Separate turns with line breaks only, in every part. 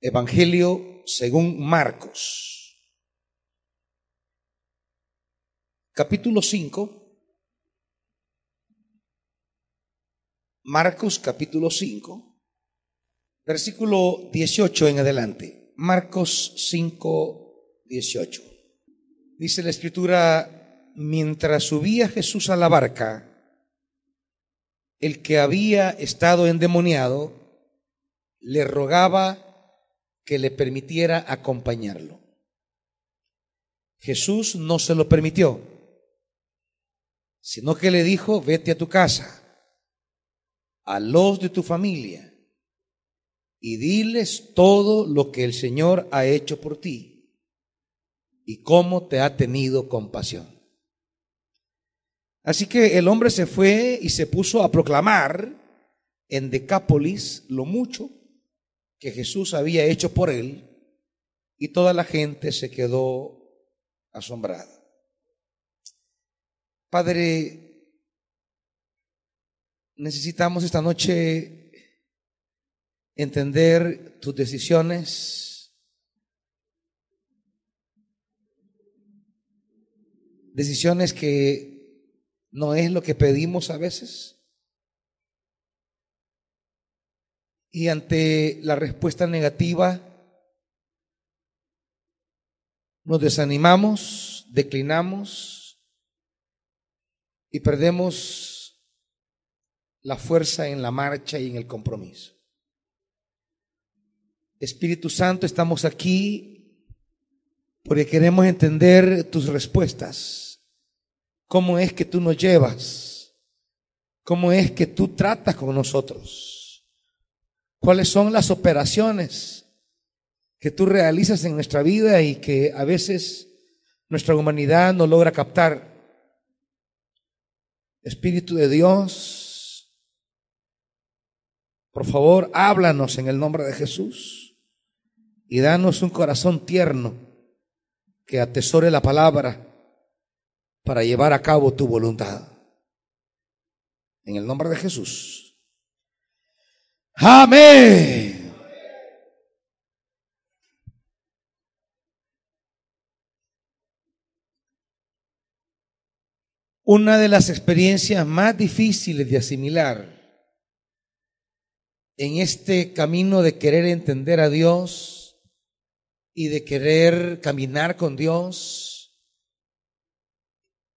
Evangelio según Marcos. Capítulo 5. Marcos capítulo 5. Versículo 18 en adelante. Marcos 5, 18. Dice la escritura, mientras subía Jesús a la barca, el que había estado endemoniado le rogaba que le permitiera acompañarlo. Jesús no se lo permitió, sino que le dijo, vete a tu casa, a los de tu familia, y diles todo lo que el Señor ha hecho por ti y cómo te ha tenido compasión. Así que el hombre se fue y se puso a proclamar en Decápolis lo mucho que Jesús había hecho por él y toda la gente se quedó asombrada. Padre, necesitamos esta noche entender tus decisiones, decisiones que ¿No es lo que pedimos a veces? Y ante la respuesta negativa, nos desanimamos, declinamos y perdemos la fuerza en la marcha y en el compromiso. Espíritu Santo, estamos aquí porque queremos entender tus respuestas. Cómo es que tú nos llevas, cómo es que tú tratas con nosotros, cuáles son las operaciones que tú realizas en nuestra vida y que a veces nuestra humanidad no logra captar. Espíritu de Dios, por favor, háblanos en el nombre de Jesús y danos un corazón tierno que atesore la palabra para llevar a cabo tu voluntad. En el nombre de Jesús. Amén. Una de las experiencias más difíciles de asimilar en este camino de querer entender a Dios y de querer caminar con Dios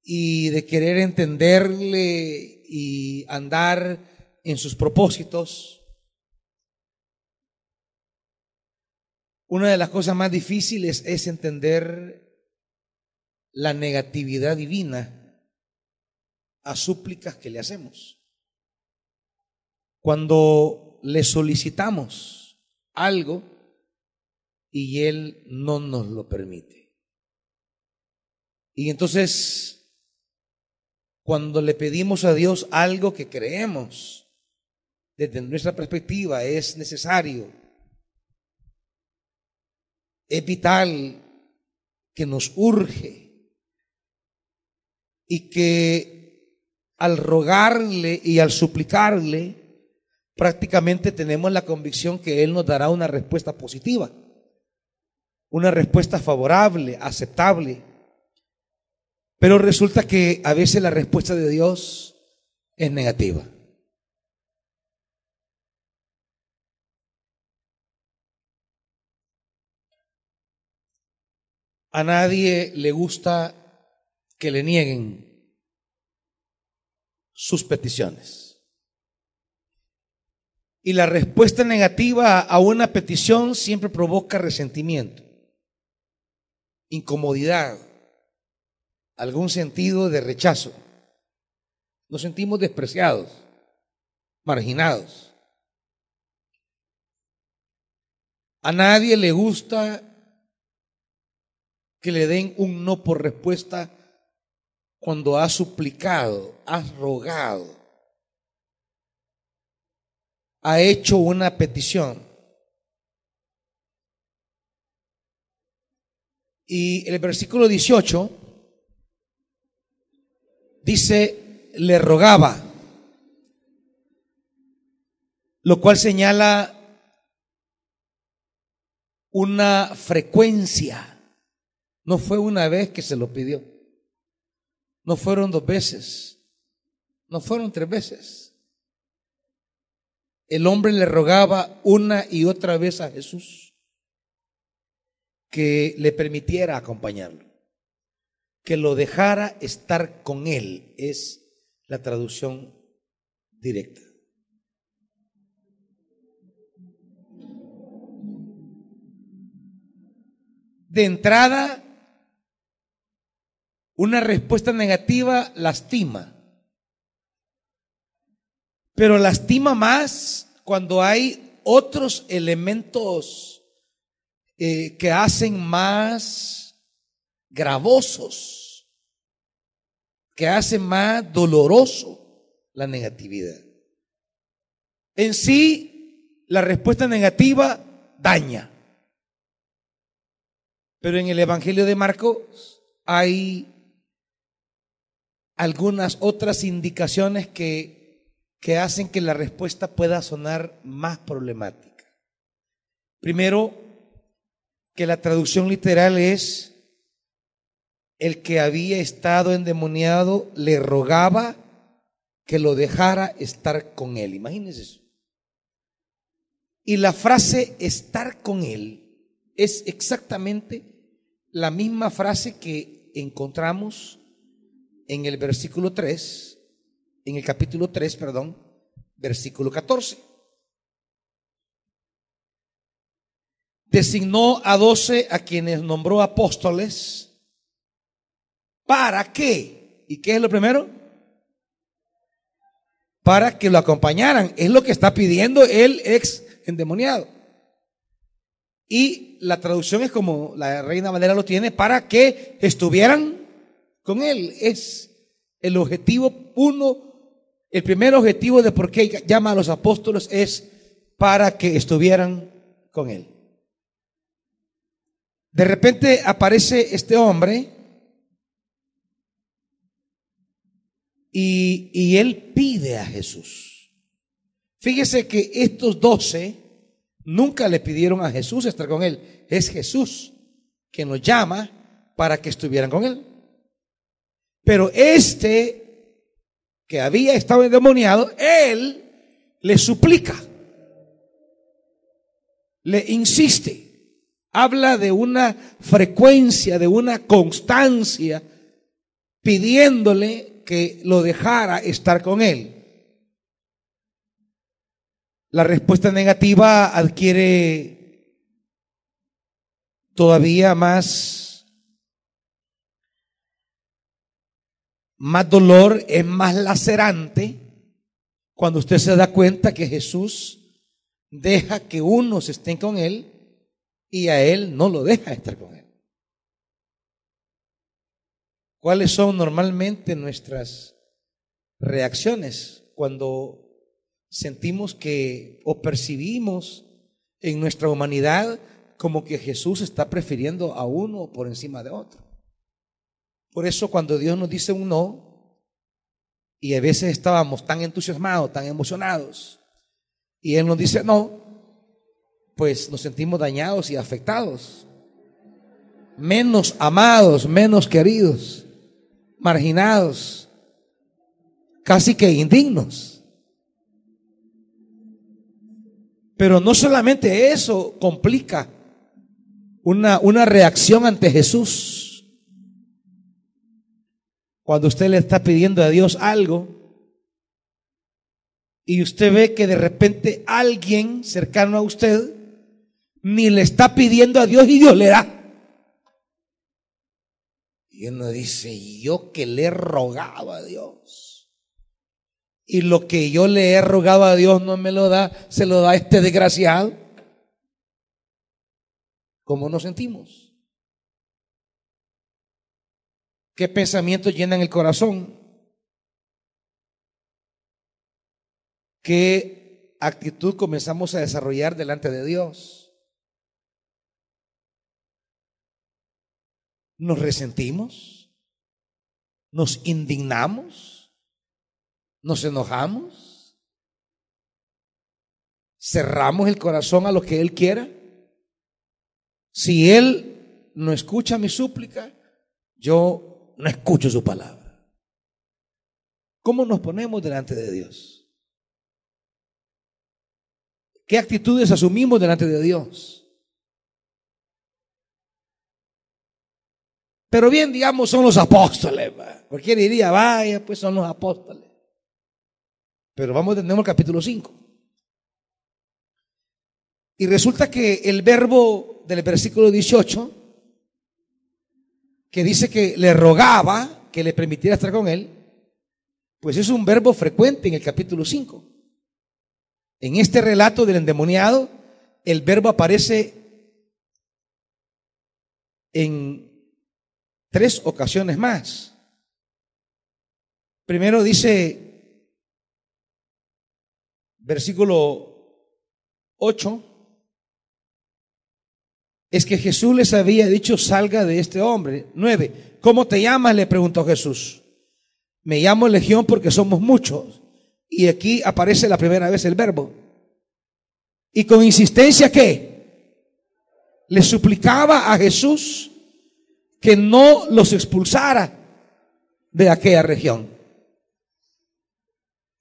y de querer entenderle y andar en sus propósitos. Una de las cosas más difíciles es entender la negatividad divina a súplicas que le hacemos. Cuando le solicitamos algo y Él no nos lo permite. Y entonces cuando le pedimos a Dios algo que creemos, desde nuestra perspectiva es necesario, es vital, que nos urge y que al rogarle y al suplicarle, prácticamente tenemos la convicción que Él nos dará una respuesta positiva, una respuesta favorable, aceptable. Pero resulta que a veces la respuesta de Dios es negativa. A nadie le gusta que le nieguen sus peticiones. Y la respuesta negativa a una petición siempre provoca resentimiento, incomodidad, algún sentido de rechazo. Nos sentimos despreciados, marginados. A nadie le gusta que le den un no por respuesta cuando has suplicado, has rogado, ha hecho una petición. Y el versículo 18 dice, le rogaba, lo cual señala una frecuencia. No fue una vez que se lo pidió. No fueron dos veces. No fueron tres veces. El hombre le rogaba una y otra vez a Jesús que le permitiera acompañarlo, que lo dejara estar con él. Es la traducción directa. De entrada, una respuesta negativa lastima, pero lastima más cuando hay otros elementos eh, que hacen más gravosos, que hacen más doloroso la negatividad. En sí, la respuesta negativa daña. Pero en el Evangelio de Marcos hay algunas otras indicaciones que, que hacen que la respuesta pueda sonar más problemática. Primero, que la traducción literal es, el que había estado endemoniado le rogaba que lo dejara estar con él. Imagínense eso. Y la frase estar con él es exactamente la misma frase que encontramos en el versículo 3, en el capítulo 3, perdón, versículo 14. Designó a doce a quienes nombró apóstoles. ¿Para qué? ¿Y qué es lo primero? Para que lo acompañaran. Es lo que está pidiendo el ex endemoniado. Y la traducción es como la Reina Valera lo tiene, para que estuvieran con él. Es el objetivo uno, el primer objetivo de por qué llama a los apóstoles es para que estuvieran con él. De repente aparece este hombre y, y él pide a Jesús. Fíjese que estos doce Nunca le pidieron a Jesús estar con él. Es Jesús quien nos llama para que estuvieran con él. Pero este que había estado endemoniado, él le suplica, le insiste, habla de una frecuencia, de una constancia, pidiéndole que lo dejara estar con él. La respuesta negativa adquiere todavía más, más dolor, es más lacerante cuando usted se da cuenta que Jesús deja que unos estén con Él y a Él no lo deja estar con Él. ¿Cuáles son normalmente nuestras reacciones cuando sentimos que o percibimos en nuestra humanidad como que Jesús está prefiriendo a uno por encima de otro. Por eso cuando Dios nos dice un no, y a veces estábamos tan entusiasmados, tan emocionados, y Él nos dice no, pues nos sentimos dañados y afectados, menos amados, menos queridos, marginados, casi que indignos. Pero no solamente eso complica una, una reacción ante Jesús. Cuando usted le está pidiendo a Dios algo y usted ve que de repente alguien cercano a usted ni le está pidiendo a Dios y Dios le da. Y uno dice, yo que le he rogado a Dios y lo que yo le he rogado a Dios no me lo da, se lo da este desgraciado. ¿Cómo nos sentimos? ¿Qué pensamientos llenan el corazón? ¿Qué actitud comenzamos a desarrollar delante de Dios? ¿Nos resentimos? ¿Nos indignamos? ¿Nos enojamos? ¿Cerramos el corazón a lo que Él quiera? Si Él no escucha mi súplica, yo no escucho su palabra. ¿Cómo nos ponemos delante de Dios? ¿Qué actitudes asumimos delante de Dios? Pero bien, digamos, son los apóstoles. Cualquiera diría, vaya, pues son los apóstoles. Pero vamos, tenemos el capítulo 5. Y resulta que el verbo del versículo 18, que dice que le rogaba que le permitiera estar con él, pues es un verbo frecuente en el capítulo 5. En este relato del endemoniado, el verbo aparece en tres ocasiones más. Primero dice, versículo 8, es que Jesús les había dicho, salga de este hombre. 9, ¿cómo te llamas? le preguntó Jesús. Me llamo Legión porque somos muchos. Y aquí aparece la primera vez el verbo. Y con insistencia, ¿qué? Le suplicaba a Jesús que no los expulsara de aquella región.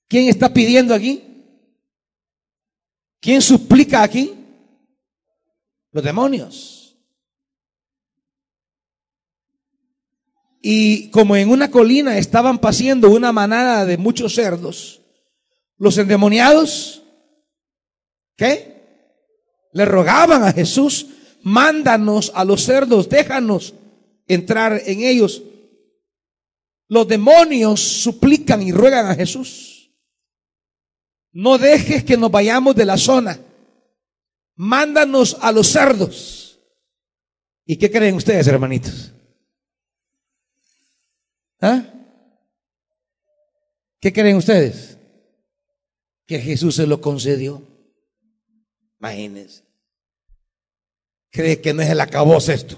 ¿Quién está pidiendo aquí? ¿Quién suplica aquí? Los demonios. Y como en una colina estaban paseando una manada de muchos cerdos, los endemoniados, ¿qué? Le rogaban a Jesús, mándanos a los cerdos, déjanos entrar en ellos. Los demonios suplican y ruegan a Jesús. No dejes que nos vayamos de la zona. Mándanos a los cerdos. ¿Y qué creen ustedes, hermanitos? ¿Ah? ¿Qué creen ustedes? Que Jesús se lo concedió. Imagínense. ¿Cree que no es el acabose esto?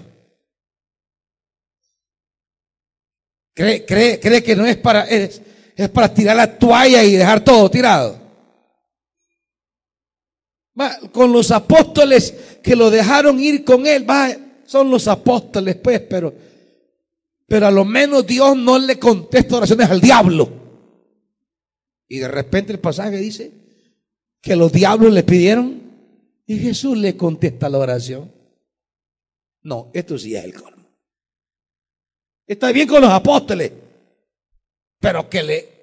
¿Cree, cree, cree que no es para, es, es para tirar la toalla y dejar todo tirado? Con los apóstoles que lo dejaron ir con él, va, son los apóstoles, pues, pero pero a lo menos Dios no le contesta oraciones al diablo. Y de repente el pasaje dice que los diablos le pidieron y Jesús le contesta la oración. No, esto sí es el colmo. Está bien con los apóstoles, pero que le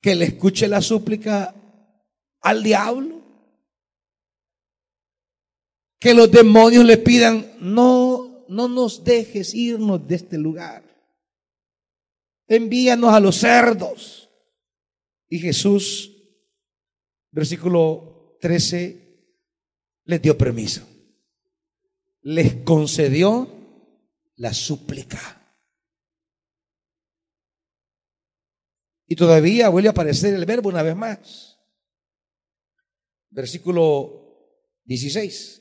que le escuche la súplica al diablo. Que los demonios le pidan, no no nos dejes irnos de este lugar. Envíanos a los cerdos. Y Jesús, versículo 13, les dio permiso. Les concedió la súplica. Y todavía vuelve a aparecer el verbo una vez más. Versículo 16.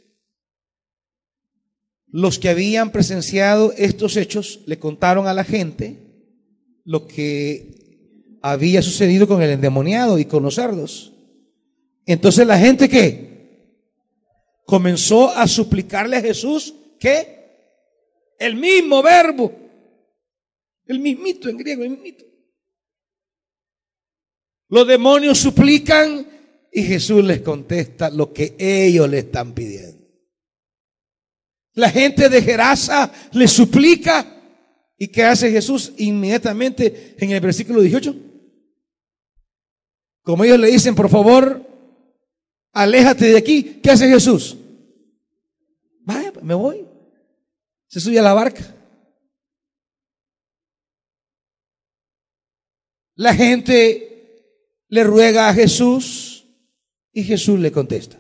Los que habían presenciado estos hechos le contaron a la gente lo que había sucedido con el endemoniado y con los cerdos. Entonces la gente que comenzó a suplicarle a Jesús que el mismo verbo, el mismito en griego, el mismito. Los demonios suplican y Jesús les contesta lo que ellos le están pidiendo. La gente de Gerasa le suplica. ¿Y qué hace Jesús inmediatamente en el versículo 18? Como ellos le dicen, por favor, aléjate de aquí. ¿Qué hace Jesús? Vaya, me voy. Se sube a la barca. La gente le ruega a Jesús y Jesús le contesta.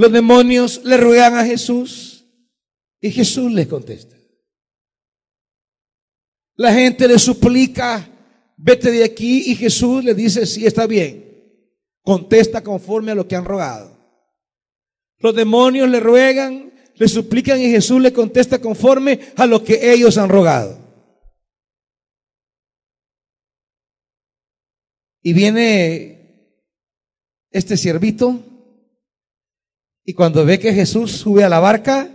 Los demonios le ruegan a Jesús y Jesús les contesta. La gente le suplica, vete de aquí y Jesús le dice, sí, está bien. Contesta conforme a lo que han rogado. Los demonios le ruegan, le suplican y Jesús le contesta conforme a lo que ellos han rogado. Y viene este siervito Y cuando ve que Jesús sube a la barca,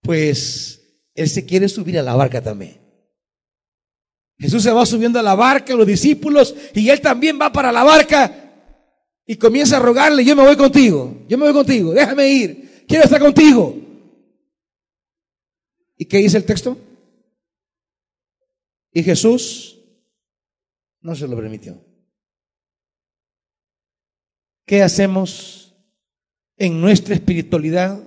pues él se quiere subir a la barca también. Jesús se va subiendo a la barca, los discípulos, y él también va para la barca y comienza a rogarle, yo me voy contigo, yo me voy contigo, déjame ir, quiero estar contigo. ¿Y qué dice el texto? Y Jesús no se lo permitió. ¿Qué hacemos en nuestra espiritualidad?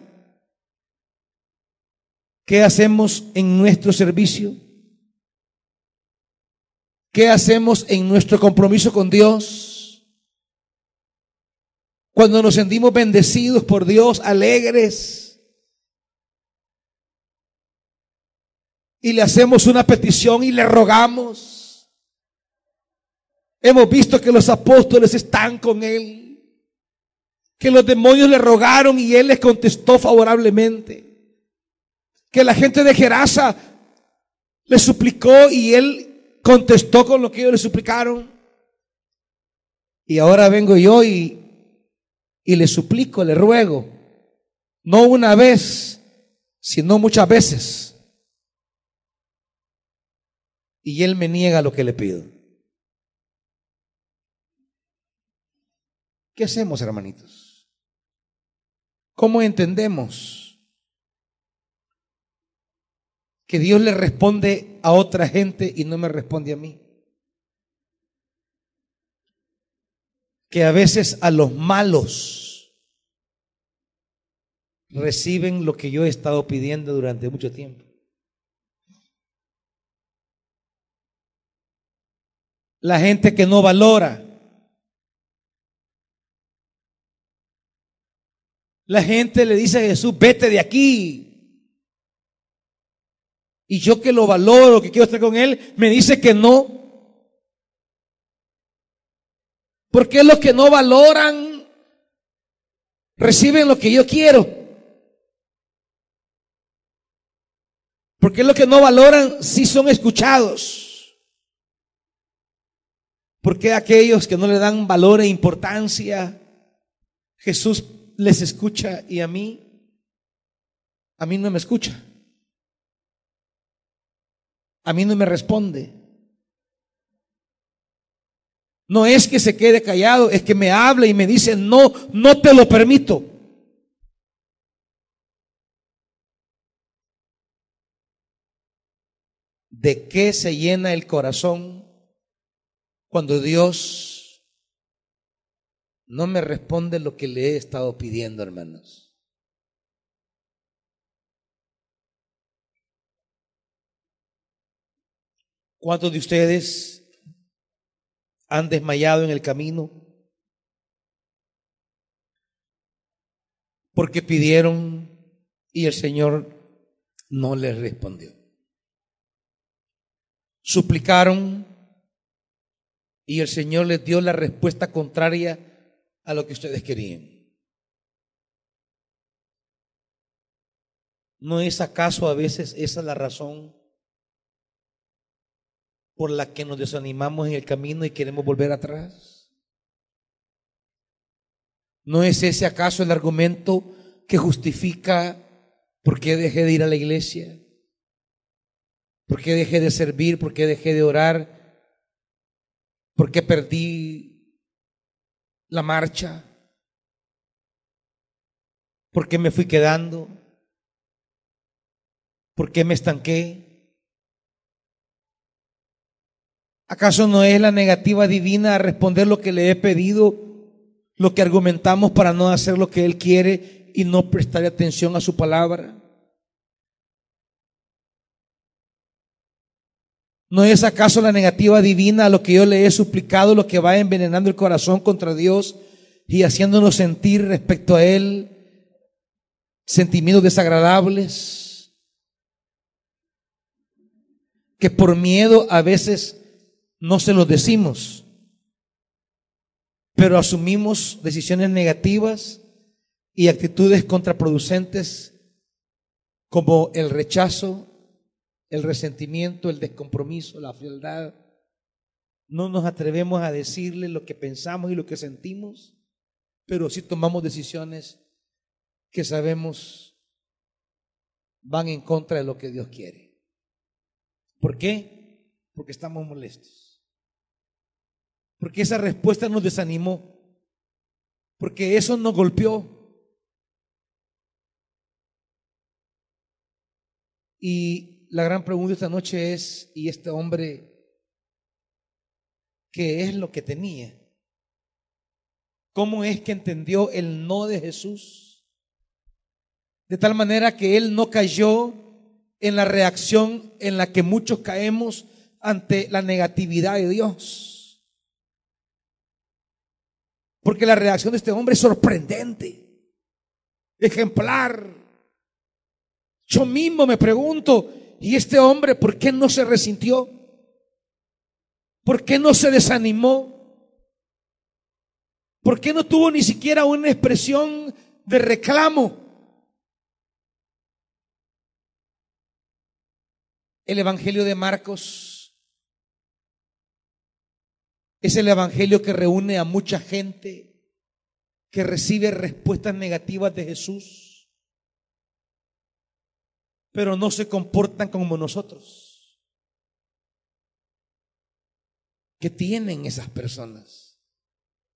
¿Qué hacemos en nuestro servicio? ¿Qué hacemos en nuestro compromiso con Dios? Cuando nos sentimos bendecidos por Dios, alegres, y le hacemos una petición y le rogamos. Hemos visto que los apóstoles están con él, que los demonios le rogaron y él les contestó favorablemente, que la gente de Gerasa le suplicó y él contestó con lo que ellos le suplicaron. Y ahora vengo yo y, y le suplico, le ruego, no una vez, sino muchas veces. Y él me niega lo que le pido. ¿Qué hacemos, hermanitos? ¿Cómo entendemos que Dios le responde a otra gente y no me responde a mí. Que a veces a los malos reciben lo que yo he estado pidiendo durante mucho tiempo. La gente que no valora. La gente le dice a Jesús, vete de aquí, y yo que lo valoro, que quiero estar con Él, me dice que no. Porque los que no valoran reciben lo que yo quiero. Porque los que no valoran sí son escuchados. Porque aquellos que no le dan valor e importancia, Jesús les escucha y a mí, a mí no me escucha a mí no me responde. No es que se quede callado, es que me habla y me dice, no, no te lo permito. ¿De qué se llena el corazón cuando Dios no me responde lo que le he estado pidiendo, hermanos? ¿Cuántos de ustedes han desmayado en el camino? Porque pidieron y el Señor no les respondió. Suplicaron y el Señor les dio la respuesta contraria a lo que ustedes querían. ¿No es acaso a veces esa la razón por la que nos desanimamos en el camino y queremos volver atrás? ¿No es ese acaso el argumento que justifica por qué dejé de ir a la iglesia? ¿Por qué dejé de servir? ¿Por qué dejé de orar? ¿Por qué perdí la marcha? ¿Por qué me fui quedando? ¿Por qué me estanqué? ¿Acaso no es la negativa divina a responder lo que le he pedido, lo que argumentamos para no hacer lo que Él quiere y no prestar atención a su palabra? ¿No es acaso la negativa divina a lo que yo le he suplicado, lo que va envenenando el corazón contra Dios y haciéndonos sentir respecto a Él sentimientos desagradables? Que por miedo a veces no se lo decimos, pero asumimos decisiones negativas y actitudes contraproducentes como el rechazo, el resentimiento, el descompromiso, la frialdad. No nos atrevemos a decirle lo que pensamos y lo que sentimos pero sí tomamos decisiones que sabemos van en contra de lo que Dios quiere. ¿Por qué? Porque estamos molestos. Porque esa respuesta nos desanimó. Porque eso nos golpeó. Y la gran pregunta esta noche es, ¿y este hombre qué es lo que tenía? ¿Cómo es que entendió el no de Jesús? De tal manera que él no cayó en la reacción en la que muchos caemos ante la negatividad de Dios. Porque la reacción de este hombre es sorprendente, ejemplar. Yo mismo me pregunto, ¿y este hombre por qué no se resintió? ¿Por qué no se desanimó? ¿Por qué no tuvo ni siquiera una expresión de reclamo? El Evangelio de Marcos es el Evangelio que reúne a mucha gente que recibe respuestas negativas de Jesús, pero no se comportan como nosotros. ¿Qué tienen esas personas?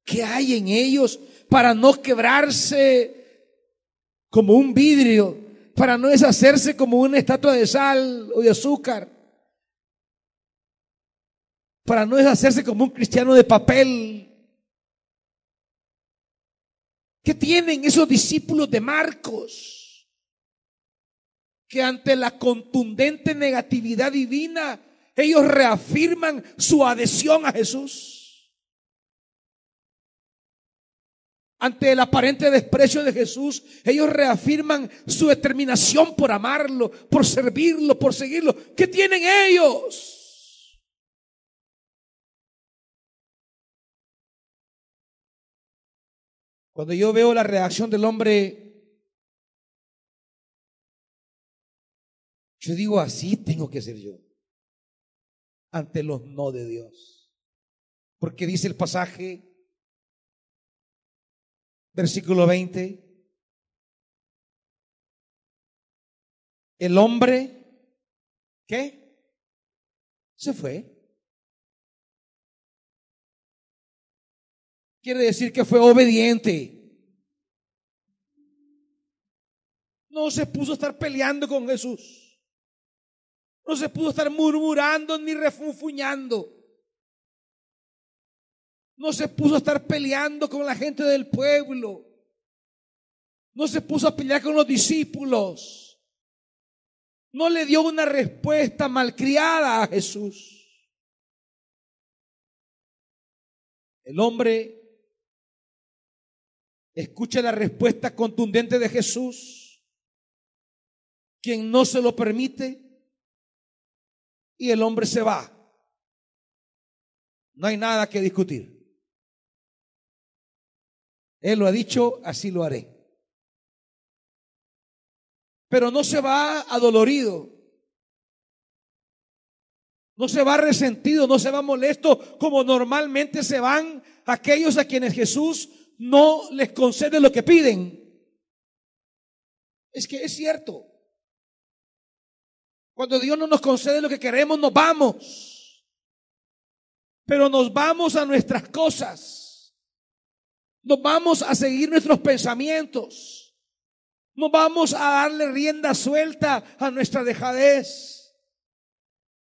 ¿Qué hay en ellos para no quebrarse como un vidrio, para no deshacerse como una estatua de sal o de azúcar, para no deshacerse como un cristiano de papel? ¿Qué tienen esos discípulos de Marcos? Que ante la contundente negatividad divina, ellos reafirman su adhesión a Jesús. Ante el aparente desprecio de Jesús, ellos reafirman su determinación por amarlo, por servirlo, por seguirlo. ¿Qué tienen ellos? Cuando yo veo la reacción del hombre, yo digo, así tengo que ser yo ante los no de Dios. Porque dice el pasaje, versículo 20. El hombre, ¿qué? Se fue. Quiere decir que fue obediente. No se puso a estar peleando con Jesús. No se pudo estar murmurando ni refunfuñando. No se puso a estar peleando con la gente del pueblo. No se puso a pelear con los discípulos. No le dio una respuesta malcriada a Jesús. El hombre escucha la respuesta contundente de Jesús, quien no se lo permite, y el hombre se va. No hay nada que discutir. Él lo ha dicho, así lo haré. Pero no se va adolorido. No se va resentido, no se va molesto como normalmente se van aquellos a quienes Jesús no les concede lo que piden. Es que es cierto. Cuando Dios no nos concede lo que queremos, nos vamos. Pero nos vamos a nuestras cosas. Nos vamos a seguir nuestros pensamientos. No vamos a darle rienda suelta a nuestra dejadez.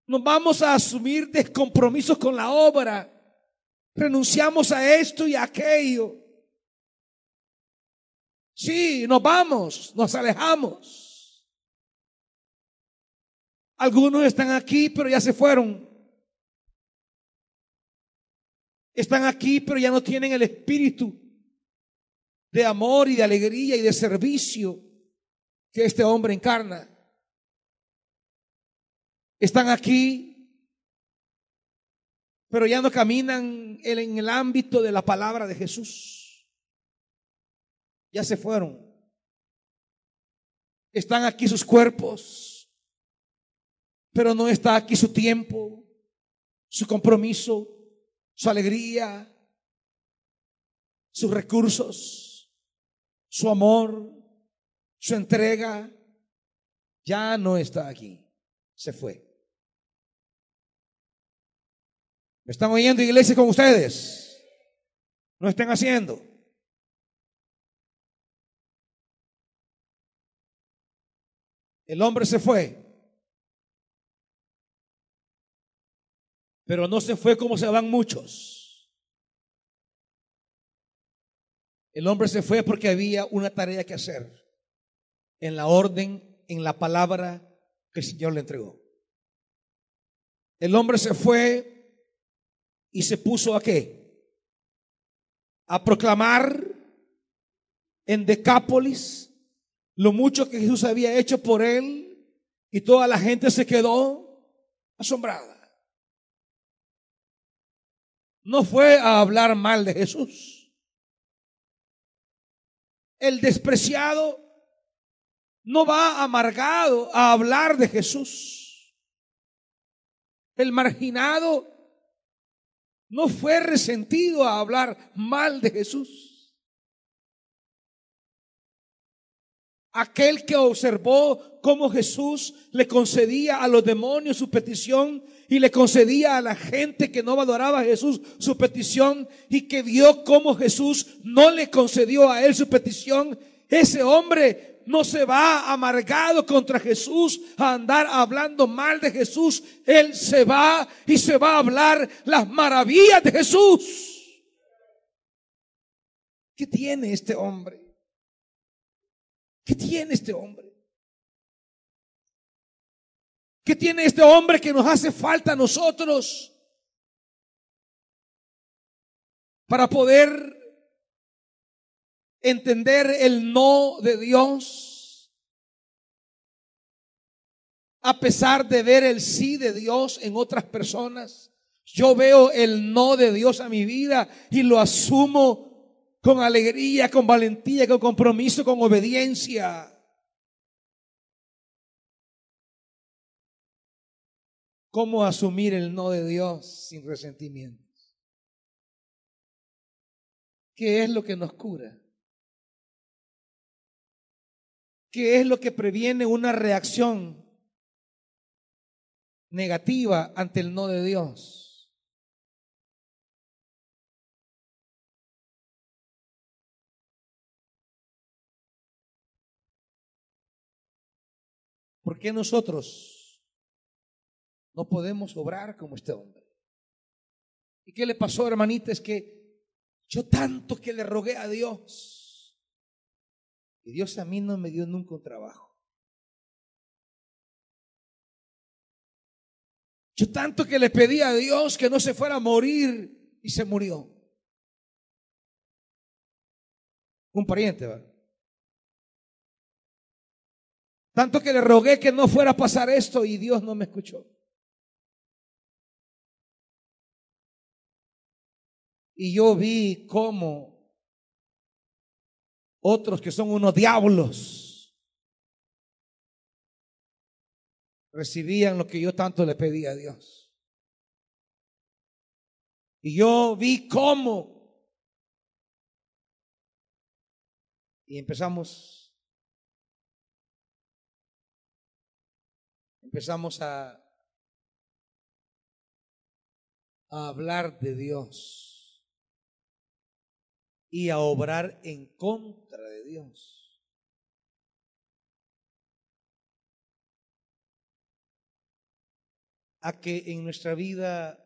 Nos vamos a asumir descompromisos con la obra. Renunciamos a esto y a aquello. Sí, nos vamos, nos alejamos. Algunos están aquí, pero ya se fueron. Están aquí, pero ya no tienen el espíritu de amor y de alegría y de servicio que este hombre encarna. Están aquí, pero ya no caminan en el ámbito de la palabra de Jesús. Ya se fueron. Están aquí sus cuerpos, pero no está aquí su tiempo, su compromiso, su alegría, sus recursos, su amor, su entrega, ya no está aquí, se fue. ¿Me están oyendo iglesia con ustedes? No estén haciendo. El hombre se fue. Pero no se fue como se van muchos. El hombre se fue porque había una tarea que hacer en la orden, en la palabra que el Señor le entregó. El hombre se fue y se puso a qué? A proclamar en Decápolis lo mucho que Jesús había hecho por él y toda la gente se quedó asombrada. No fue a hablar mal de Jesús. El despreciado no va amargado a hablar de Jesús. El marginado no fue resentido a hablar mal de Jesús. Aquel que observó cómo Jesús le concedía a los demonios su petición y le concedía a la gente que no valoraba a Jesús su petición y que vio cómo Jesús no le concedió a él su petición, ese hombre no se va amargado contra Jesús a andar hablando mal de Jesús. Él se va y se va a hablar las maravillas de Jesús. ¿Qué tiene este hombre? ¿Qué tiene este hombre? ¿Qué tiene este hombre que nos hace falta a nosotros para poder entender el no de Dios? A pesar de ver el sí de Dios en otras personas, yo veo el no de Dios a mi vida y lo asumo con alegría, con valentía, con compromiso, con obediencia. ¿Cómo asumir el no de Dios sin resentimientos? ¿Qué es lo que nos cura? ¿Qué es lo que previene una reacción negativa ante el no de Dios? ¿Por qué nosotros no podemos obrar como este hombre? ¿Y qué le pasó, hermanita? Es que yo tanto que le rogué a Dios y Dios a mí no me dio nunca un trabajo. Yo tanto que le pedí a Dios que no se fuera a morir y se murió. Un pariente, ¿verdad? Tanto que le rogué que no fuera a pasar esto y Dios no me escuchó. Y yo vi cómo otros que son unos diablos recibían lo que yo tanto le pedí a Dios. Y yo vi cómo. Y empezamos empezamos a, a hablar de Dios y a obrar en contra de Dios. A que en nuestra vida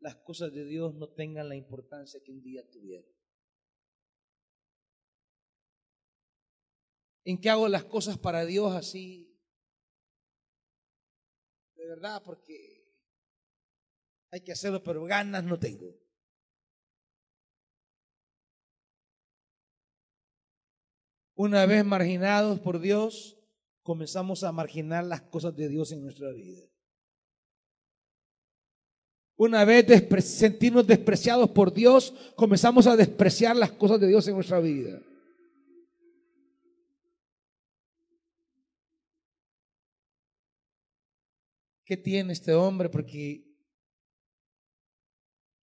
las cosas de Dios no tengan la importancia que un día tuvieron. En que hago las cosas para Dios así verdad, porque hay que hacerlo, pero ganas no tengo. Una vez marginados por Dios, comenzamos a marginar las cosas de Dios en nuestra vida. Una vez sentirnos despreciados por Dios, comenzamos a despreciar las cosas de Dios en nuestra vida. ¿qué tiene este hombre? Porque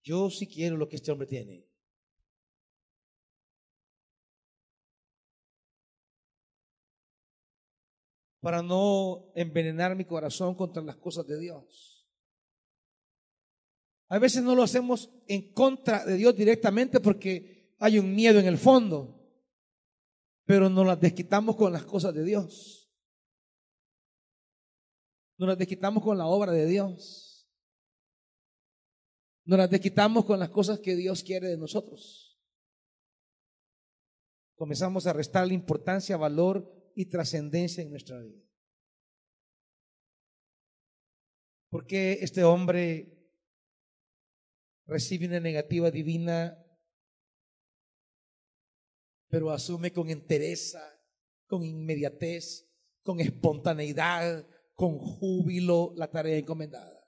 yo sí quiero lo que este hombre tiene. Para no envenenar mi corazón contra las cosas de Dios. A veces no lo hacemos en contra de Dios directamente porque hay un miedo en el fondo, pero nos las desquitamos con las cosas de Dios. Nos las desquitamos con la obra de Dios. Nos las desquitamos con las cosas que Dios quiere de nosotros. Comenzamos a restarle importancia, valor y trascendencia en nuestra vida. Porque este hombre recibe una negativa divina, pero asume con entereza, con inmediatez, con espontaneidad, con júbilo la tarea encomendada.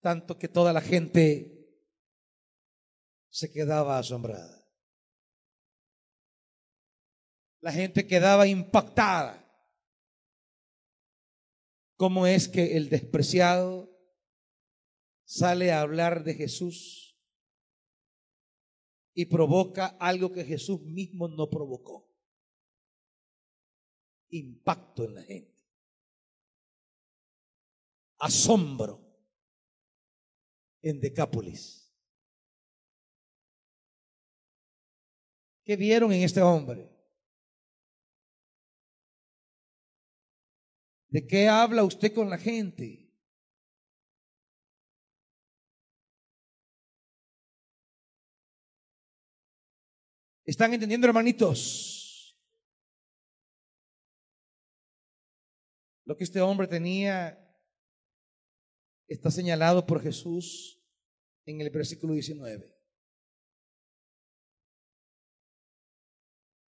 Tanto que toda la gente se quedaba asombrada. La gente quedaba impactada. ¿Cómo es que el despreciado sale a hablar de Jesús y provoca algo que Jesús mismo no provocó? Impacto en la gente. Asombro en Decápolis. ¿Qué vieron en este hombre? ¿De qué habla usted con la gente? ¿Están entendiendo, hermanitos? Lo que este hombre tenía está señalado por Jesús en el versículo 19.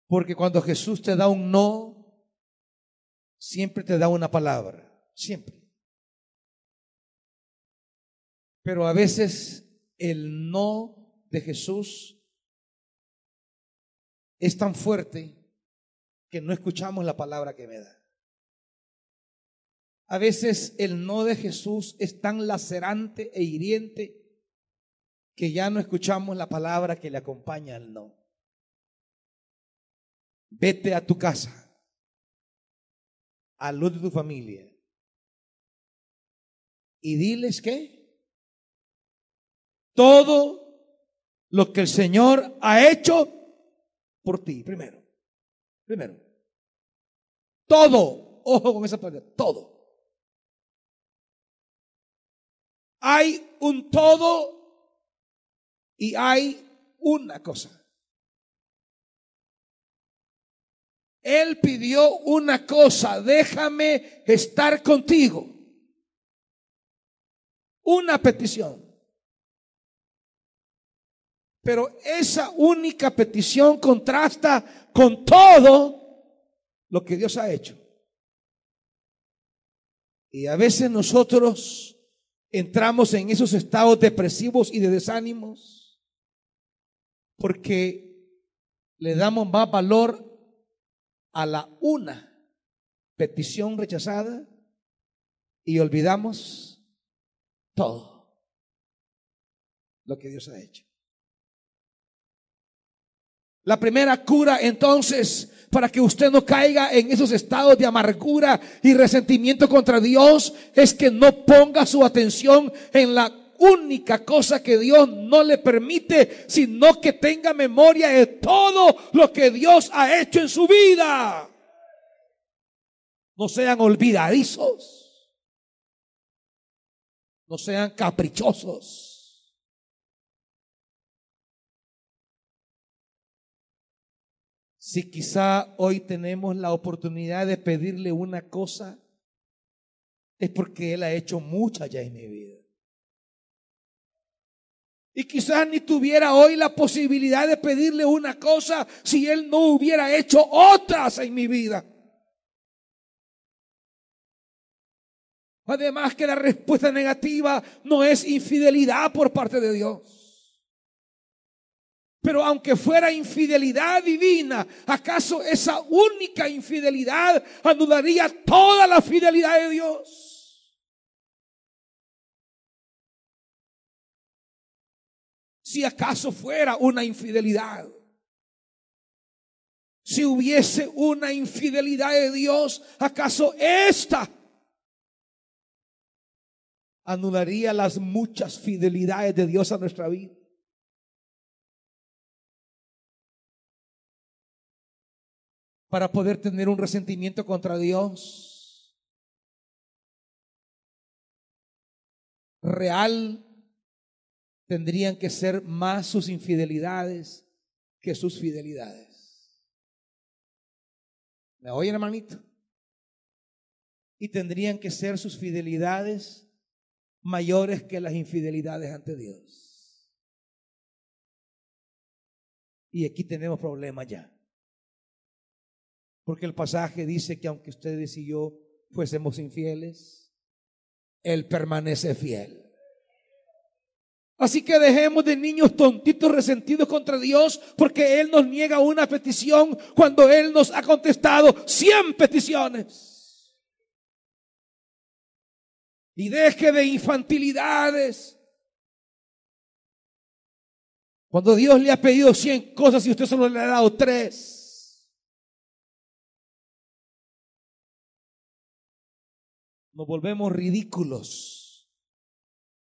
Porque cuando Jesús te da un no, siempre te da una palabra, siempre. Pero a veces el no de Jesús es tan fuerte que no escuchamos la palabra que me da. A veces el no de Jesús es tan lacerante e hiriente que ya no escuchamos la palabra que le acompaña al no. Vete a tu casa a los de tu familia y diles que todo lo que el Señor ha hecho por ti, primero. Primero. Todo. Ojo con esa palabra. Todo. Hay un todo y hay una cosa. Él pidió una cosa, déjame estar contigo. Una petición. Pero esa única petición contrasta con todo lo que Dios ha hecho. Y a veces nosotros entramos en esos estados depresivos y de desánimos porque le damos más valor a la una petición rechazada y olvidamos todo lo que Dios ha hecho. La primera cura entonces para que usted no caiga en esos estados de amargura y resentimiento contra Dios es que no ponga su atención en la única cosa que Dios no le permite, sino que tenga memoria de todo lo que Dios ha hecho en su vida. No sean olvidadizos. No sean caprichosos. Si quizá hoy tenemos la oportunidad de pedirle una cosa, es porque Él ha hecho mucha ya en mi vida. Y quizás ni tuviera hoy la posibilidad de pedirle una cosa si Él no hubiera hecho otras en mi vida. Además que la respuesta negativa no es infidelidad por parte de Dios. Pero aunque fuera infidelidad divina, ¿acaso esa única infidelidad anularía toda la fidelidad de Dios? Si acaso fuera una infidelidad. si hubiese una infidelidad de Dios, ¿acaso esta anularía las muchas fidelidades de Dios a nuestra vida? Para poder tener un resentimiento contra Dios real, tendrían que ser más sus infidelidades que sus fidelidades. ¿Me oyen, hermanito? Y tendrían que ser sus fidelidades mayores que las infidelidades ante Dios. Y aquí tenemos problemas ya. Porque el pasaje dice que aunque ustedes y yo fuésemos infieles, Él permanece fiel. Así que dejemos de niños tontitos resentidos contra Dios porque Él nos niega una petición cuando Él nos ha contestado cien peticiones. Y deje de infantilidades. Cuando Dios le ha pedido cien cosas y usted solo le ha dado tres. Nos volvemos ridículos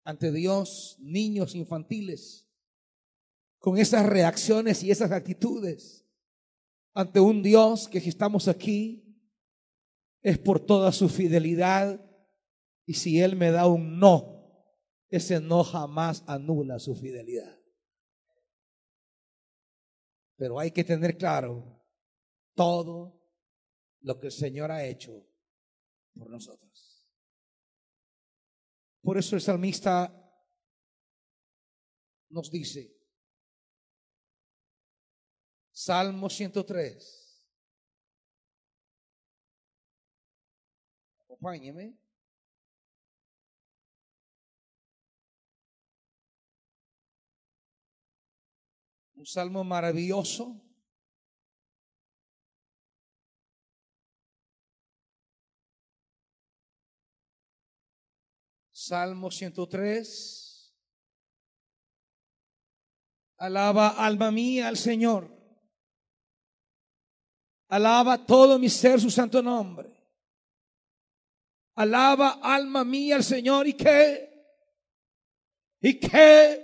ante Dios niños infantiles con esas reacciones y esas actitudes ante un Dios que si estamos aquí es por toda su fidelidad y si Él me da un no, ese no jamás anula su fidelidad. Pero hay que tener claro todo lo que el Señor ha hecho por nosotros. Por eso el salmista nos dice, Salmo 103, acompáñeme. Un salmo maravilloso Salmo 103. Alaba alma mía al Señor. Alaba todo mi ser su santo nombre. Alaba alma mía al Señor y que, y que,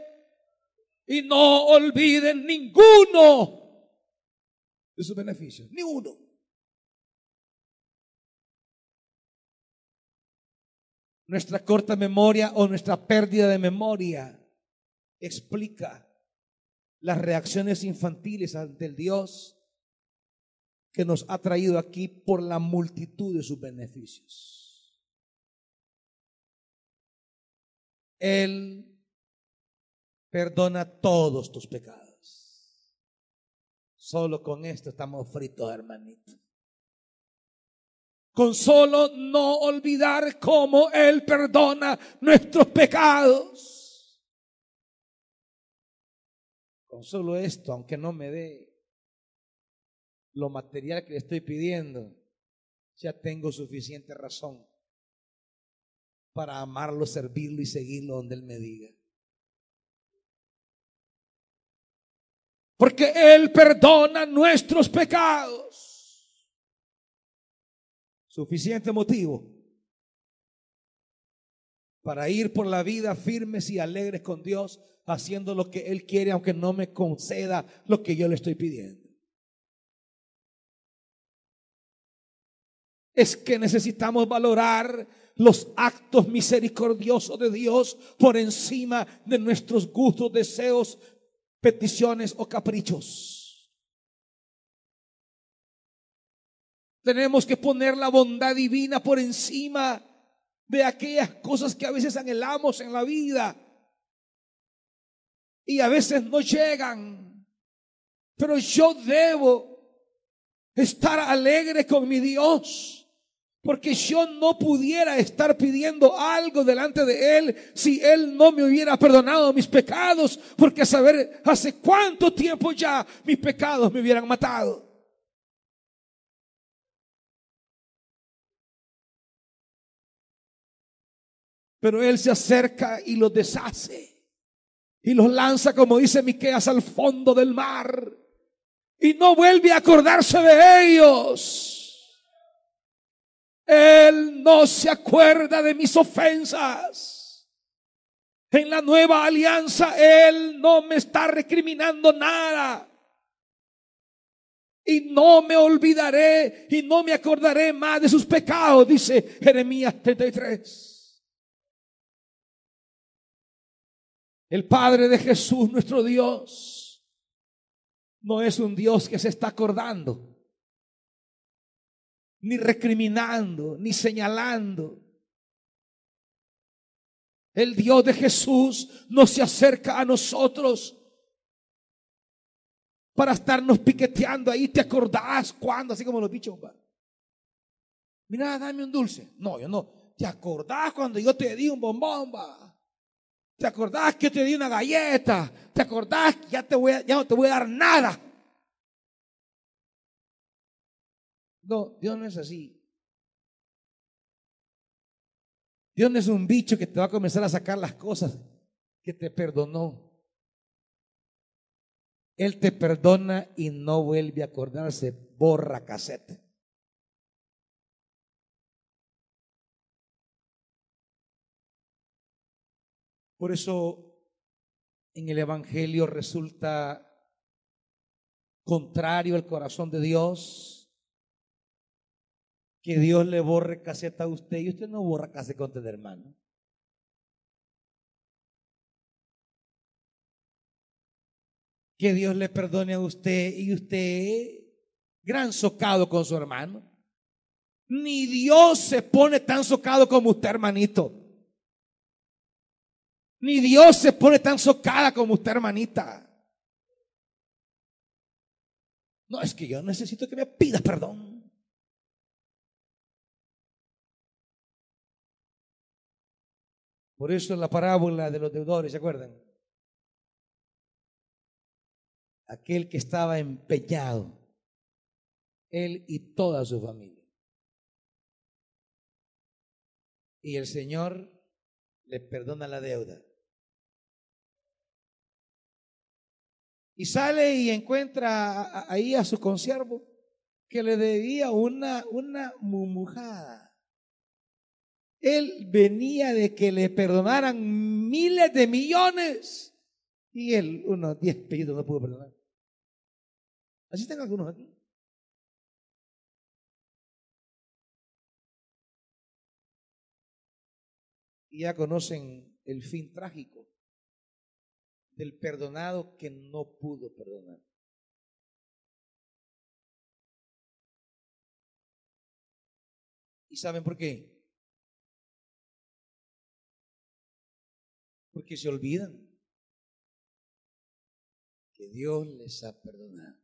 y no olviden ninguno de sus beneficios, ni uno. Nuestra corta memoria o nuestra pérdida de memoria explica las reacciones infantiles ante el Dios que nos ha traído aquí por la multitud de sus beneficios. Él perdona todos tus pecados. Solo con esto estamos fritos, hermanito con solo no olvidar cómo Él perdona nuestros pecados. Con solo esto, aunque no me dé lo material que le estoy pidiendo, ya tengo suficiente razón para amarlo, servirlo y seguirlo donde Él me diga. Porque Él perdona nuestros pecados. Suficiente motivo para ir por la vida firmes y alegres con Dios, haciendo lo que Él quiere, aunque no me conceda lo que yo le estoy pidiendo. Es que necesitamos valorar los actos misericordiosos de Dios por encima de nuestros gustos, deseos, peticiones o caprichos. Tenemos que poner la bondad divina por encima de aquellas cosas que a veces anhelamos en la vida y a veces no llegan. Pero yo debo estar alegre con mi Dios. Porque yo no pudiera estar pidiendo algo delante de Él si Él no me hubiera perdonado mis pecados. Porque saber hace cuánto tiempo ya mis pecados me hubieran matado. Pero él se acerca y los deshace. Y los lanza, como dice Miqueas, al fondo del mar. y no vuelve a acordarse de ellos. Él no se acuerda de mis ofensas. En la nueva alianza Él no me está recriminando nada. Y no me olvidaré y no me acordaré más de sus pecados, dice Jeremías 33. El Padre de Jesús, nuestro Dios, no es un Dios que se está acordando, ni recriminando, ni señalando. El Dios de Jesús no se acerca a nosotros para estarnos piqueteando ahí. ¿Te acordás cuando? Así como los bichos. Mira, dame un dulce. No, yo no. ¿Te acordás cuando yo te di un bombón? ¿Te acordás que te di una galleta? ¿Te acordás que ya, te voy ya no te voy a dar nada? No, Dios no es así. Dios no es un bicho que te va a comenzar a sacar las cosas que te perdonó. Él te perdona y no vuelve a acordarse, borra cassette. Por eso en el Evangelio resulta contrario al corazón de Dios que Dios le borre caseta a usted y usted no borra caseta con el hermano. Que Dios le perdone a usted y usted gran socado con su hermano. Ni Dios se pone tan socado como usted, hermanito. Ni Dios se pone tan socada como usted, hermanita. No, es que yo necesito que me pida perdón. Por eso la parábola de los deudores, ¿se acuerdan? Aquel que estaba empeñado, él y toda su familia. Y el Señor le perdona la deuda. Y sale y encuentra ahí a su consiervo que le debía una, una mumujada. Él venía de que le perdonaran miles de millones y él unos diez pedidos no pudo perdonar. Así están algunos aquí. Y ya conocen el fin trágico del perdonado que no pudo perdonar. ¿Y saben por qué? Porque se olvidan que Dios les ha perdonado.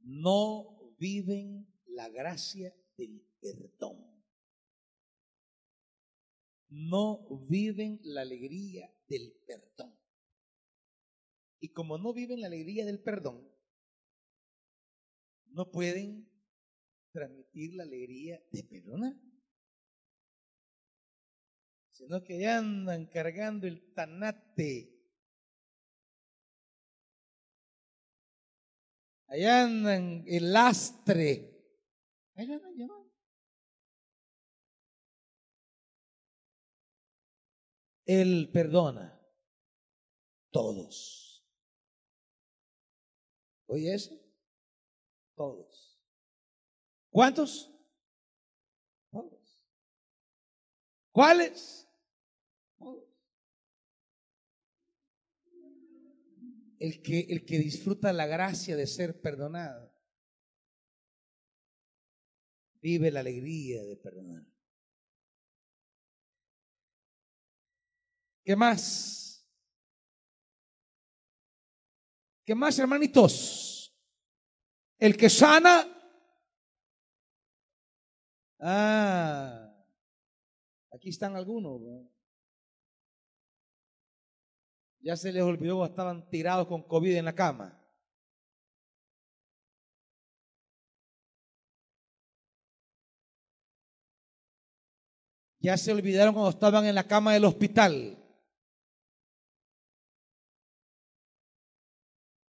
No viven la gracia del perdón. No viven la alegría del perdón. Y como no viven la alegría del perdón, no pueden transmitir la alegría de perdonar. Sino que andan cargando el tanate. Allá andan el lastre. Ahí andan Él perdona todos. ¿Oye eso? Todos. ¿Cuántos? Todos. ¿Cuáles? Todos. El que, el que disfruta la gracia de ser perdonado vive la alegría de perdonar. ¿Qué más? ¿Qué más, hermanitos? El que sana. Ah, aquí están algunos. Ya se les olvidó, estaban tirados con COVID en la cama. Ya se olvidaron cuando estaban en la cama del hospital.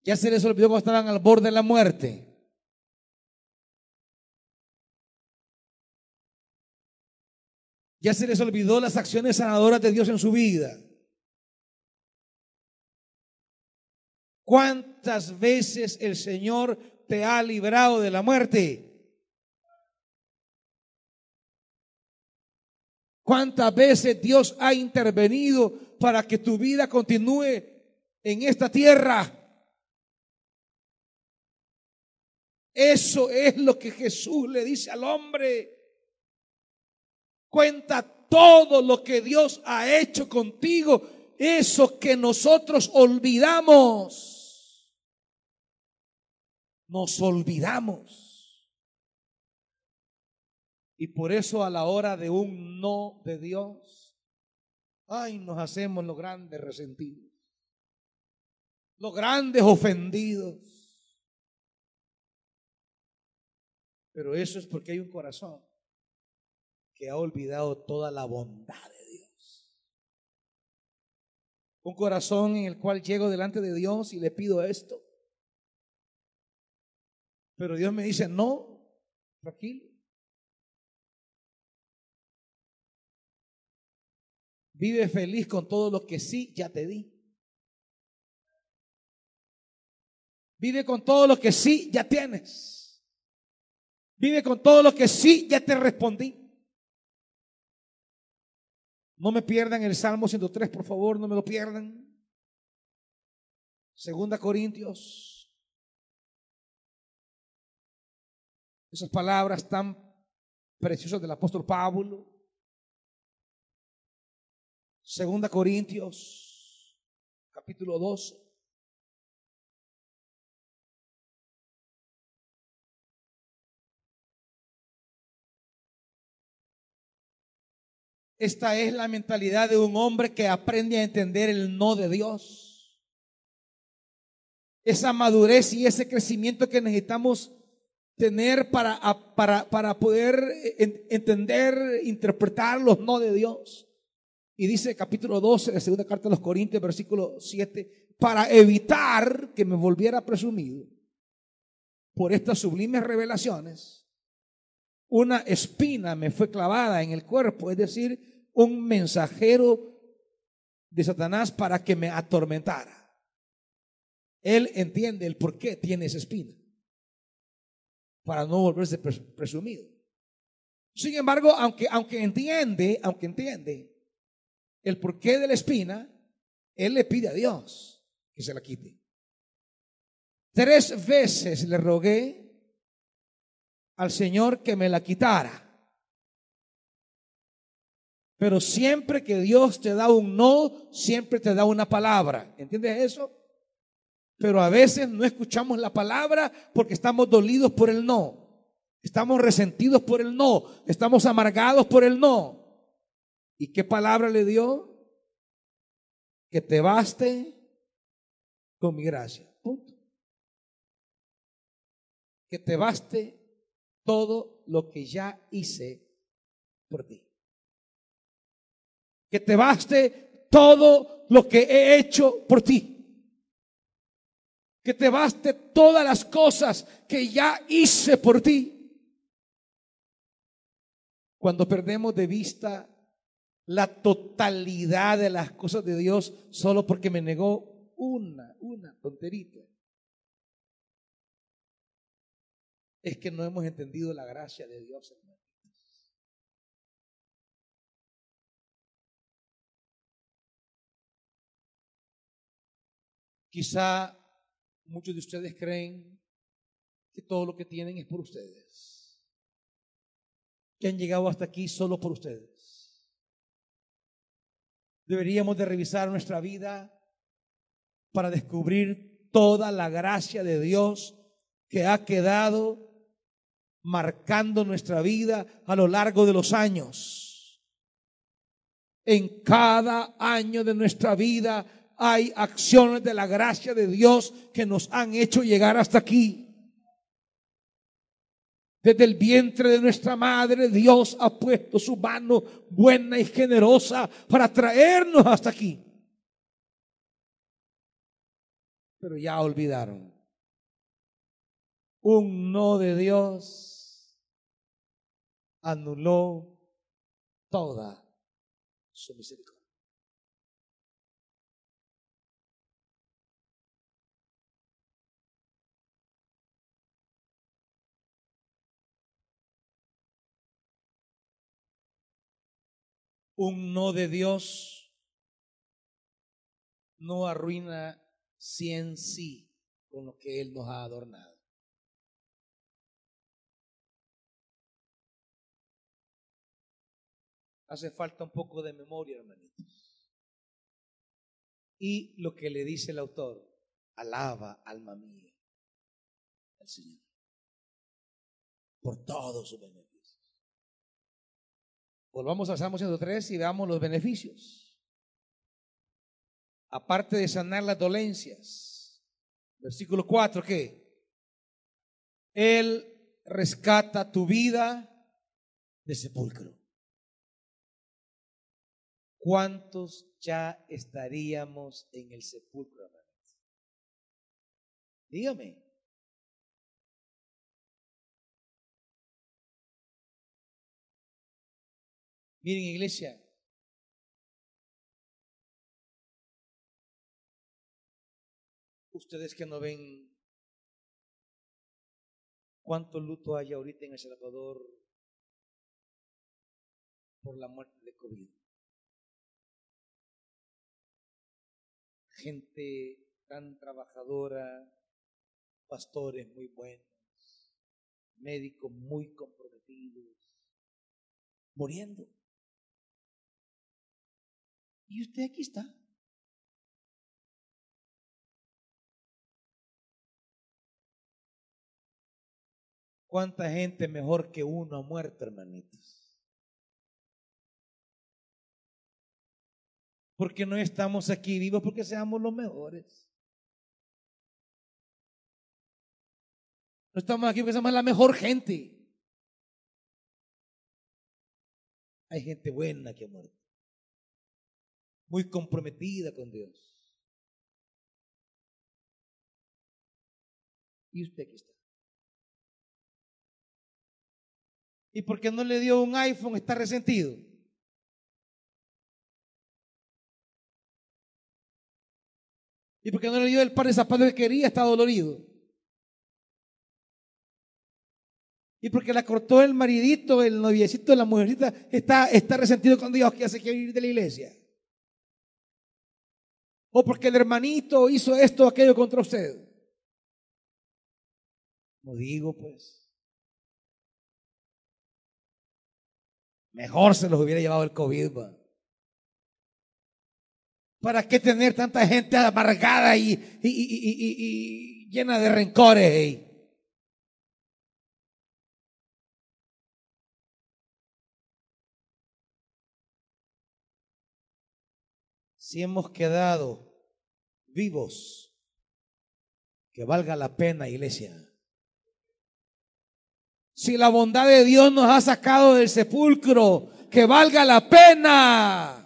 Ya se les olvidó cuando estaban al borde de la muerte. Ya se les olvidó las acciones sanadoras de Dios en su vida. ¿Cuántas veces el Señor te ha librado de la muerte? ¿Cuántas veces Dios ha intervenido para que tu vida continúe en esta tierra? Eso es lo que Jesús le dice al hombre. Cuenta todo lo que Dios ha hecho contigo, eso que nosotros olvidamos. Nos olvidamos. Y por eso a la hora de un no de Dios, ay, nos hacemos los grandes resentidos, los grandes ofendidos. Pero eso es porque hay un corazón que ha olvidado toda la bondad de Dios. Un corazón en el cual llego delante de Dios y le pido esto. Pero Dios me dice, no, tranquilo. Vive feliz con todo lo que sí ya te di. Vive con todo lo que sí ya tienes. Vive con todo lo que sí ya te respondí. No me pierdan el Salmo 103, por favor, no me lo pierdan. Segunda Corintios. Esas palabras tan preciosas del apóstol Pablo. Segunda Corintios, capítulo 12. Esta es la mentalidad de un hombre que aprende a entender el no de Dios. Esa madurez y ese crecimiento que necesitamos tener para, para, para poder entender, interpretar los no de Dios. Y dice capítulo 12 de segunda carta de los Corintios, versículo 7, para evitar que me volviera presumido por estas sublimes revelaciones, una espina me fue clavada en el cuerpo, es decir, un mensajero de Satanás para que me atormentara. Él entiende el por qué tiene esa espina, para no volverse presumido. Sin embargo, aunque, aunque entiende, aunque entiende el porqué de la espina, él le pide a Dios que se la quite. Tres veces le rogué al Señor que me la quitara. Pero siempre que Dios te da un no, siempre te da una palabra. ¿Entiendes eso? Pero a veces no escuchamos la palabra porque estamos dolidos por el no. Estamos resentidos por el no. Estamos amargados por el no. ¿Y qué palabra le dio? Que te baste con mi gracia. Punto. Que te baste todo lo que ya hice por ti que te baste todo lo que he hecho por ti. Que te baste todas las cosas que ya hice por ti. Cuando perdemos de vista la totalidad de las cosas de Dios solo porque me negó una, una tonterita. Es que no hemos entendido la gracia de Dios, hermano. Quizá muchos de ustedes creen que todo lo que tienen es por ustedes, que han llegado hasta aquí solo por ustedes. Deberíamos de revisar nuestra vida para descubrir toda la gracia de Dios que ha quedado marcando nuestra vida a lo largo de los años. En cada año de nuestra vida hay acciones de la gracia de Dios que nos han hecho llegar hasta aquí. Desde el vientre de nuestra madre, Dios ha puesto su mano buena y generosa para traernos hasta aquí. pero ya olvidaron. Un no de Dios anuló toda su misericordia. Un no de Dios no arruina cien sí con lo que Él nos ha adornado. Hace falta un poco de memoria, hermanitos. Y lo que le dice el autor, alaba, alma mía, al Señor, por todos sus beneficios. Volvamos al Salmo 103 y veamos los beneficios. Aparte de sanar las dolencias. Versículo 4, ¿qué? Él rescata tu vida de sepulcro. ¿Cuántos ya estaríamos en el sepulcro? Dígame. Miren, iglesia, ustedes que no ven cuánto luto hay ahorita en El Salvador por la muerte de COVID. Gente tan trabajadora, pastores muy buenos, médicos muy comprometidos, muriendo. Y usted aquí está. ¿Cuánta gente mejor que uno ha muerto, hermanitos? Porque no estamos aquí vivos porque seamos los mejores. No estamos aquí porque somos la mejor gente. Hay gente buena que ha muerto muy comprometida con Dios. Y usted aquí está. ¿Y por qué no le dio un iPhone? Está resentido. ¿Y por qué no le dio el par de zapatos que quería? Está dolorido. Y porque la cortó el maridito, el noviecito la mujercita, está, está resentido con Dios que hace que ir de la iglesia. O porque el hermanito hizo esto o aquello contra usted. No digo pues. Mejor se los hubiera llevado el COVID. ¿Para qué tener tanta gente amargada y, llena de rencores? Si hemos quedado vivos, que valga la pena, iglesia. Si la bondad de Dios nos ha sacado del sepulcro, que valga la pena.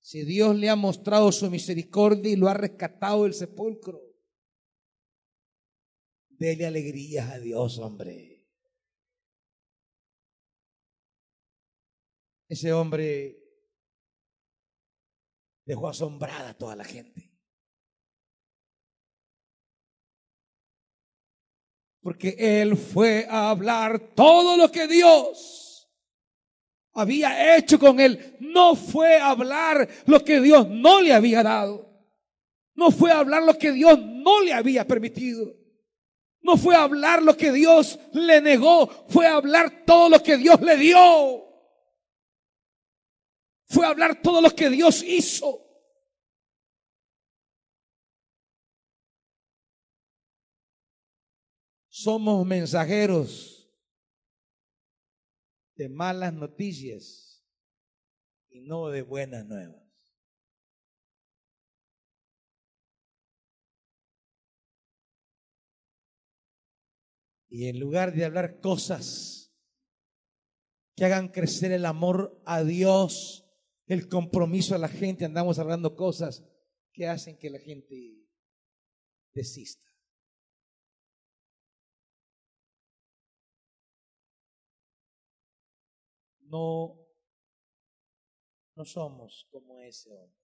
Si Dios le ha mostrado su misericordia y lo ha rescatado del sepulcro, dele alegrías a Dios, hombre. Ese hombre dejó asombrada a toda la gente. Porque él fue a hablar todo lo que Dios había hecho con él. No fue a hablar lo que Dios no le había dado. No fue a hablar lo que Dios no le había permitido. No fue a hablar lo que Dios le negó. Fue a hablar todo lo que Dios le dio fue hablar todo lo que Dios hizo. Somos mensajeros de malas noticias y no de buenas nuevas. Y en lugar de hablar cosas que hagan crecer el amor a Dios el compromiso a la gente, andamos hablando cosas que hacen que la gente desista. No, no somos como ese hombre.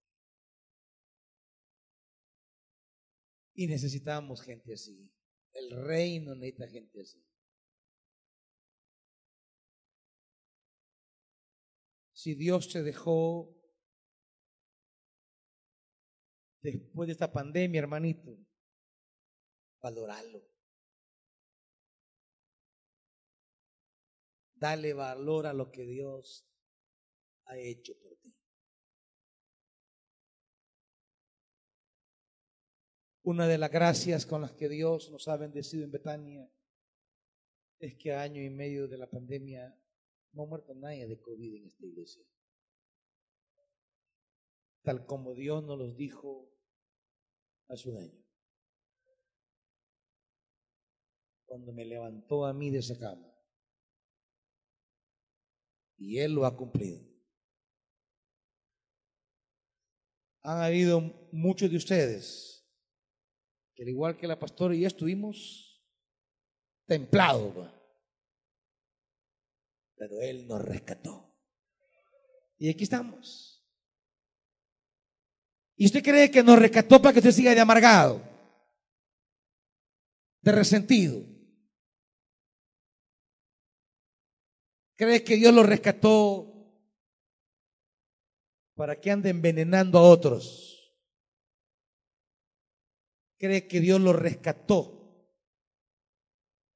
Y necesitamos gente así. El reino necesita gente así. Si Dios te dejó después de esta pandemia, hermanito, valoralo. Dale valor a lo que Dios ha hecho por ti. Una de las gracias con las que Dios nos ha bendecido en Betania es que a año y medio de la pandemia no ha muerto nadie de COVID en esta iglesia. Tal como Dios nos los dijo hace un año. Cuando me levantó a mí de esa cama. Y Él lo ha cumplido. Han habido muchos de ustedes que al igual que la pastora y yo estuvimos templados pero Él nos rescató. Y aquí estamos. ¿Y usted cree que nos rescató para que usted siga de amargado? De resentido. ¿Cree que Dios lo rescató para que ande envenenando a otros? ¿Cree que Dios lo rescató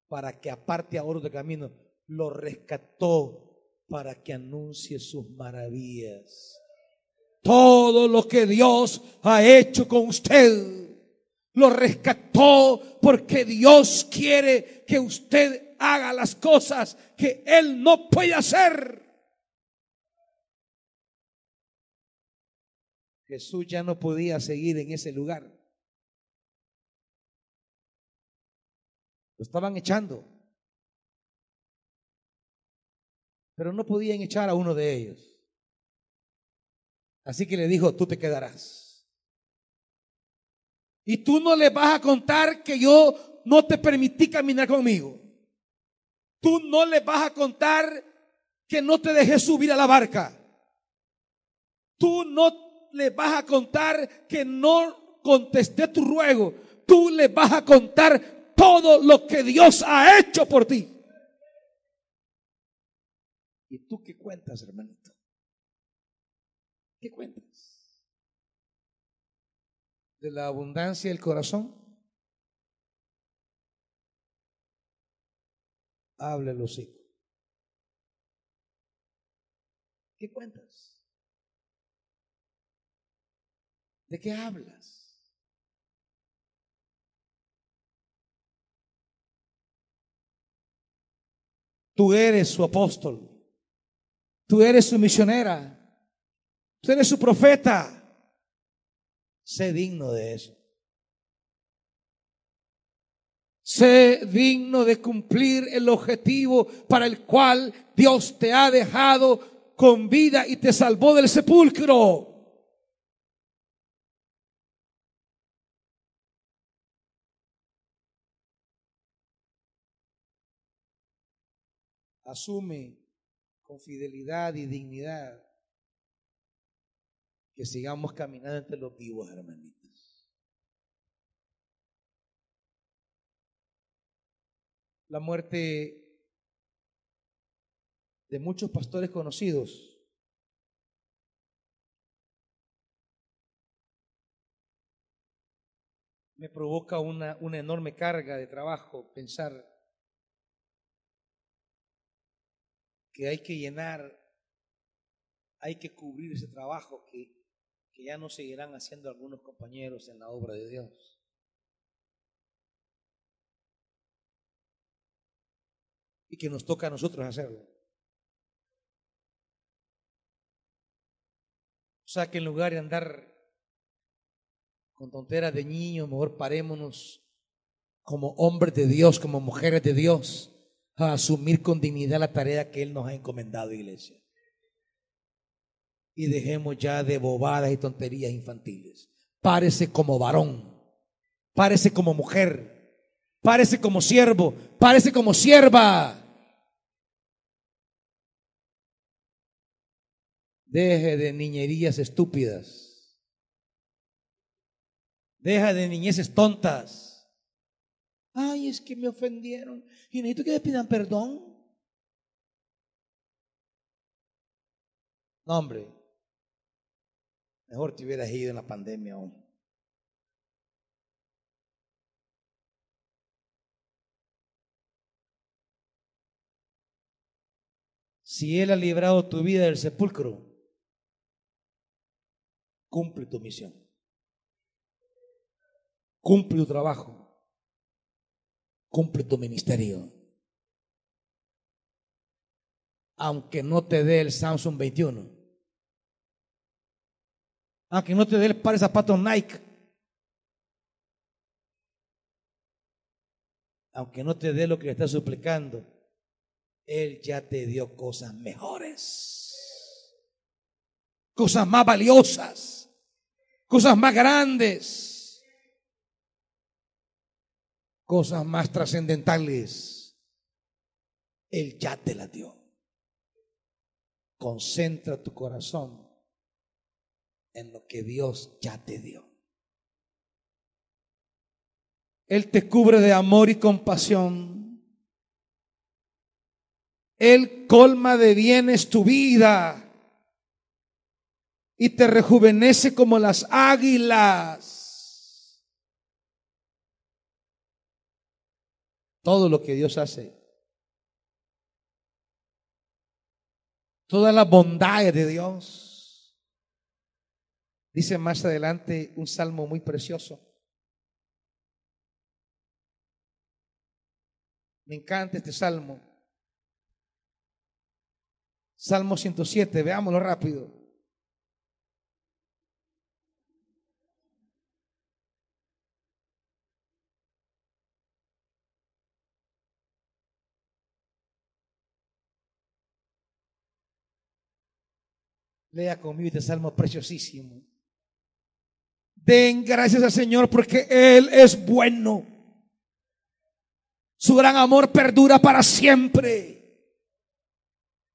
para que aparte a otros de camino? Lo rescató para que anuncie sus maravillas. Todo lo que Dios ha hecho con usted, lo rescató porque Dios quiere que usted haga las cosas que Él no puede hacer. Jesús ya no podía seguir en ese lugar. Lo estaban echando. Pero no podían echar a uno de ellos. Así que le dijo, tú te quedarás. Y tú no le vas a contar que yo no te permití caminar conmigo. Tú no le vas a contar que no te dejé subir a la barca. Tú no le vas a contar que no contesté tu ruego. Tú le vas a contar todo lo que Dios ha hecho por ti. ¿Y tú qué cuentas, hermanito? ¿Qué cuentas? ¿De la abundancia del corazón? Hable los hijos. ¿Qué cuentas? ¿De qué hablas? Tú eres su apóstol. Tú eres su misionera. Tú eres su profeta. Sé digno de eso. Sé digno de cumplir el objetivo para el cual Dios te ha dejado con vida y te salvó del sepulcro. Asume con fidelidad y dignidad, que sigamos caminando entre los vivos, hermanitos. La muerte de muchos pastores conocidos me provoca una, una enorme carga de trabajo pensar que hay que llenar, hay que cubrir ese trabajo que, que ya no seguirán haciendo algunos compañeros en la obra de Dios. Y que nos toca a nosotros hacerlo. O sea que en lugar de andar con tonteras de niños, mejor parémonos como hombres de Dios, como mujeres de Dios a asumir con dignidad la tarea que Él nos ha encomendado, iglesia. y dejemos ya de bobadas y tonterías infantiles. Párese como varón, párese como mujer, párese como siervo, párese como sierva. Deje de niñerías estúpidas. Deja de niñeces tontas. Ay, es que me ofendieron. Y necesito que me pidan perdón. No, hombre. Mejor te hubieras ido en la pandemia aún. Si Él ha librado tu vida del sepulcro, cumple tu misión. Cumple tu trabajo. Cumple tu ministerio. Aunque no te dé el Samsung 21. Aunque no te dé el par de zapatos Nike. Aunque no te dé lo que le estás suplicando. Él ya te dio cosas mejores. Cosas más valiosas cosas más grandes, cosas más trascendentales. Él ya te la dio. Concentra tu corazón en lo que Dios ya te dio. Él te cubre de amor y compasión. Él colma de bienes tu vida y te rejuvenece como las águilas. Todo lo que Dios hace. Toda la bondad de Dios. Dice más adelante un salmo muy precioso. Me encanta este salmo. Salmo 107, veámoslo rápido. Lea conmigo este salmo preciosísimo. Den gracias al Señor porque Él es bueno. Su gran amor perdura para siempre.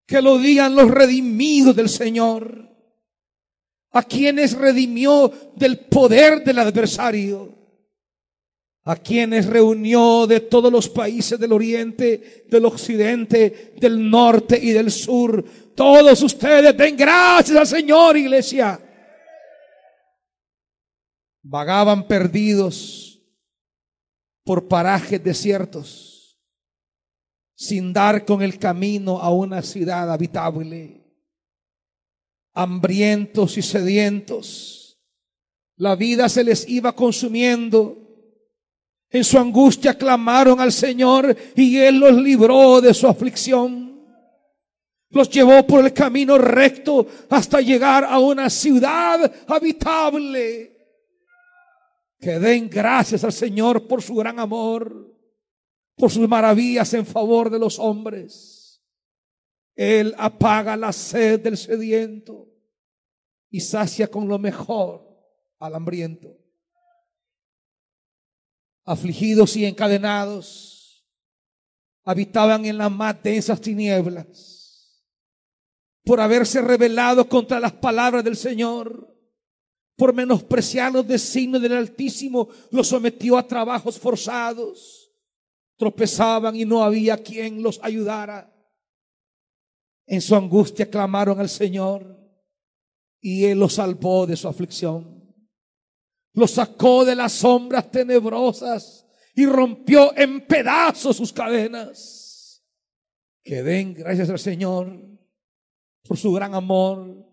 Que lo digan los redimidos del Señor. A quienes redimió del poder del adversario. A quienes reunió de todos los países del oriente, del occidente, del norte y del sur todos ustedes den gracias al Señor, iglesia. Vagaban perdidos por parajes desiertos, sin dar con el camino a una ciudad habitable. Hambrientos y sedientos, la vida se les iba consumiendo. En su angustia clamaron al Señor y Él los libró de su aflicción. Los llevó por el camino recto hasta llegar a una ciudad habitable. Que den gracias al Señor por su gran amor, por sus maravillas en favor de los hombres. Él apaga la sed del sediento y sacia con lo mejor al hambriento. Afligidos y encadenados, habitaban en las más densas tinieblas por haberse rebelado contra las palabras del Señor, por menospreciar los designios del Altísimo, los sometió a trabajos forzados. Tropezaban y no había quien los ayudara. En su angustia clamaron al Señor y Él los salvó de su aflicción. Los sacó de las sombras tenebrosas y rompió en pedazos sus cadenas. Que den gracias al Señor por su gran amor,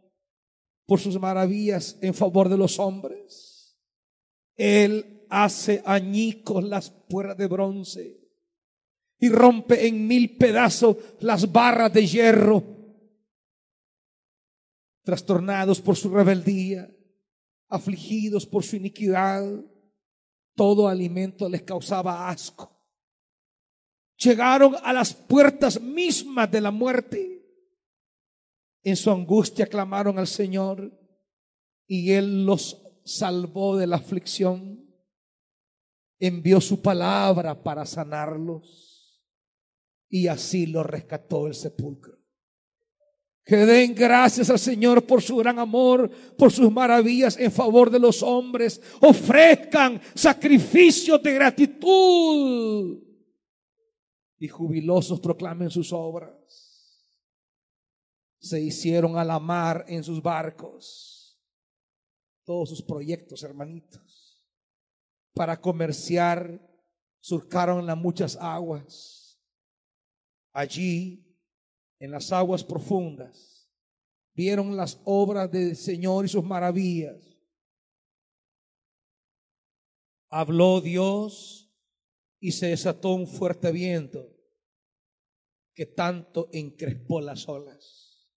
por sus maravillas en favor de los hombres. Él hace añicos las puertas de bronce y rompe en mil pedazos las barras de hierro. Trastornados por su rebeldía, afligidos por su iniquidad, todo alimento les causaba asco. Llegaron a las puertas mismas de la muerte En su angustia clamaron al Señor y Él los salvó de la aflicción. Envió su palabra para sanarlos y así los rescató el sepulcro. Que den gracias al Señor por su gran amor, por sus maravillas en favor de los hombres. Ofrezcan sacrificios de gratitud y jubilosos proclamen sus obras. Se hicieron a la mar en sus barcos. Todos sus proyectos, hermanitos. Para comerciar, surcaron las muchas aguas. Allí en las aguas profundas, vieron las obras del Señor y sus maravillas. Habló Dios y se desató un fuerte viento que tanto encrespó las olas,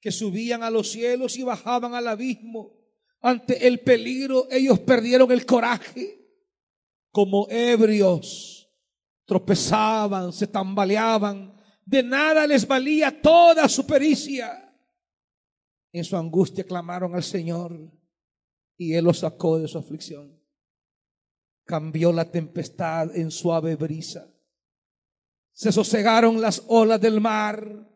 que subían a los cielos y bajaban al abismo. Ante el peligro ellos perdieron el coraje, como ebrios, tropezaban, se tambaleaban de nada les valía toda su pericia. En su angustia clamaron al Señor y Él los sacó de su aflicción. Cambió la tempestad en suave brisa. Se sosegaron las olas del mar.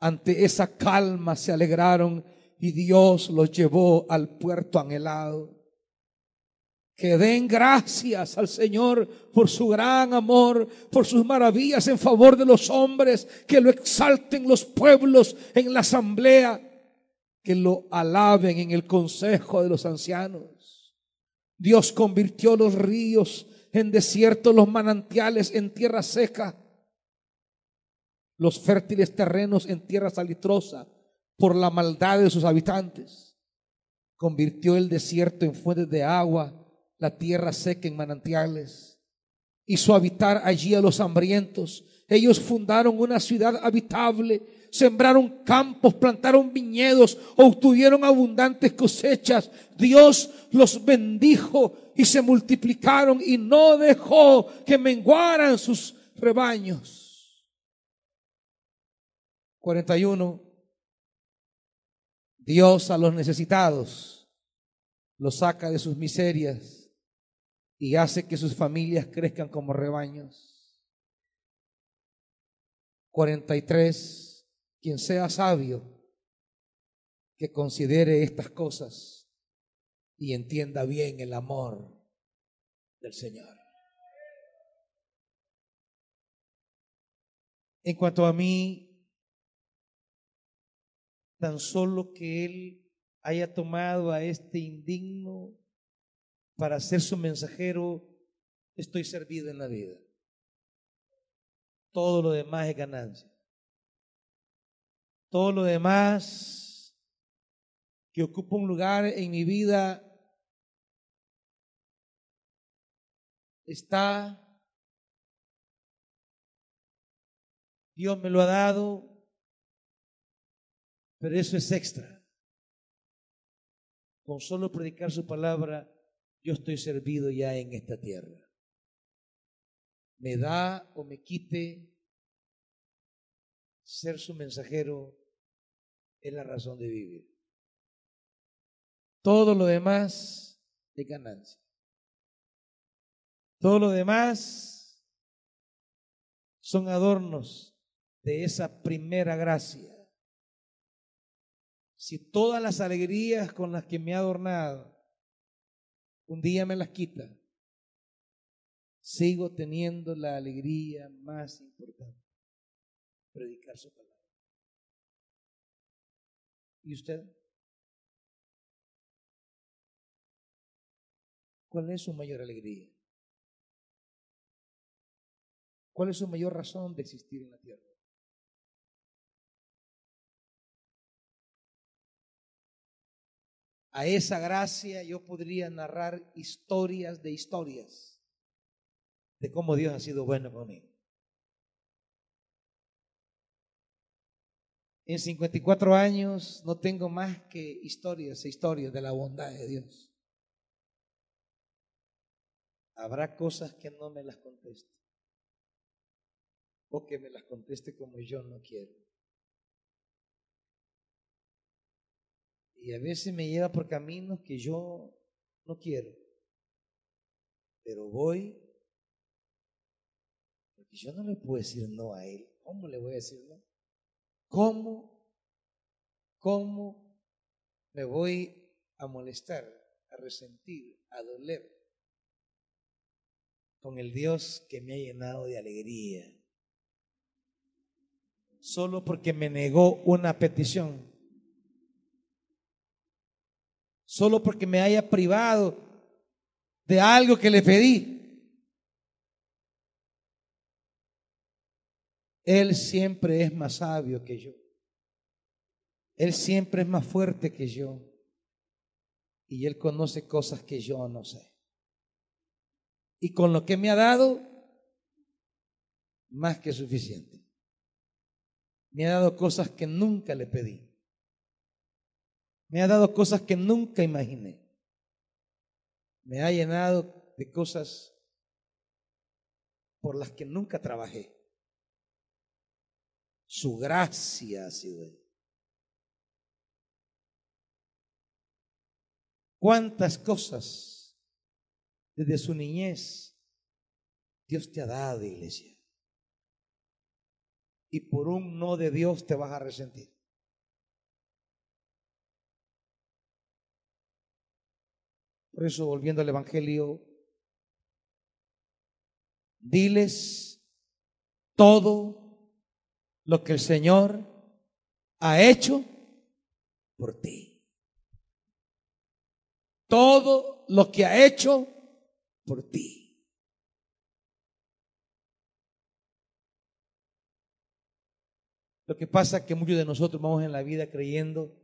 Ante esa calma se alegraron y Dios los llevó al puerto anhelado que den gracias al Señor por su gran amor, por sus maravillas en favor de los hombres, que lo exalten los pueblos en la asamblea, que lo alaben en el consejo de los ancianos. Dios convirtió los ríos en desierto, los manantiales en tierra seca, los fértiles terrenos en tierra salitrosa por la maldad de sus habitantes. Convirtió el desierto en fuentes de agua la tierra seca en manantiales. Hizo habitar allí a los hambrientos. Ellos fundaron una ciudad habitable, sembraron campos, plantaron viñedos, obtuvieron abundantes cosechas. Dios los bendijo y se multiplicaron y no dejó que menguaran sus rebaños. 41. Dios a los necesitados los saca de sus miserias y hace que sus familias crezcan como rebaños. 43. Quien sea sabio, que considere estas cosas y entienda bien el amor del Señor. En cuanto a mí, tan solo que Él haya tomado a este indigno para ser su mensajero, estoy servido en la vida. Todo lo demás es ganancia. Todo lo demás que ocupa un lugar en mi vida está, Dios me lo ha dado, pero eso es extra. Con solo predicar su palabra, yo estoy servido ya en esta tierra. Me da o me quite ser su mensajero es la razón de vivir. Todo lo demás es ganancia. Todo lo demás son adornos de esa primera gracia. Si todas las alegrías con las que me ha adornado un día me las quita, sigo teniendo la alegría más importante, predicar su palabra. ¿Y usted? ¿Cuál es su mayor alegría? ¿Cuál es su mayor razón de existir en la tierra? A esa gracia yo podría narrar historias de historias de cómo Dios ha sido bueno conmigo. En 54 años no tengo más que historias e historias de la bondad de Dios. Habrá cosas que no me las conteste o que me las conteste como yo no quiero. Y a veces me lleva por caminos que yo no quiero. Pero voy porque yo no le puedo decir no a él. ¿Cómo le voy a decir no? ¿Cómo? ¿Cómo me voy a molestar, a resentir, a doler con el Dios que me ha llenado de alegría? Solo porque me negó una petición. Solo porque me haya privado de algo que le pedí. Él siempre es más sabio que yo. Él siempre es más fuerte que yo. Y Él conoce cosas que yo no sé. Y con lo que me ha dado, más que suficiente. Me ha dado cosas que nunca le pedí. Me ha dado cosas que nunca imaginé. Me ha llenado de cosas por las que nunca trabajé. Su gracia ha sido ahí. ¿Cuántas cosas desde su niñez Dios te ha dado, iglesia? Y por un no de Dios te vas a resentir. Por eso, volviendo al Evangelio, diles todo lo que el Señor ha hecho por ti. Todo lo que ha hecho por ti. Lo que pasa es que muchos de nosotros vamos en la vida creyendo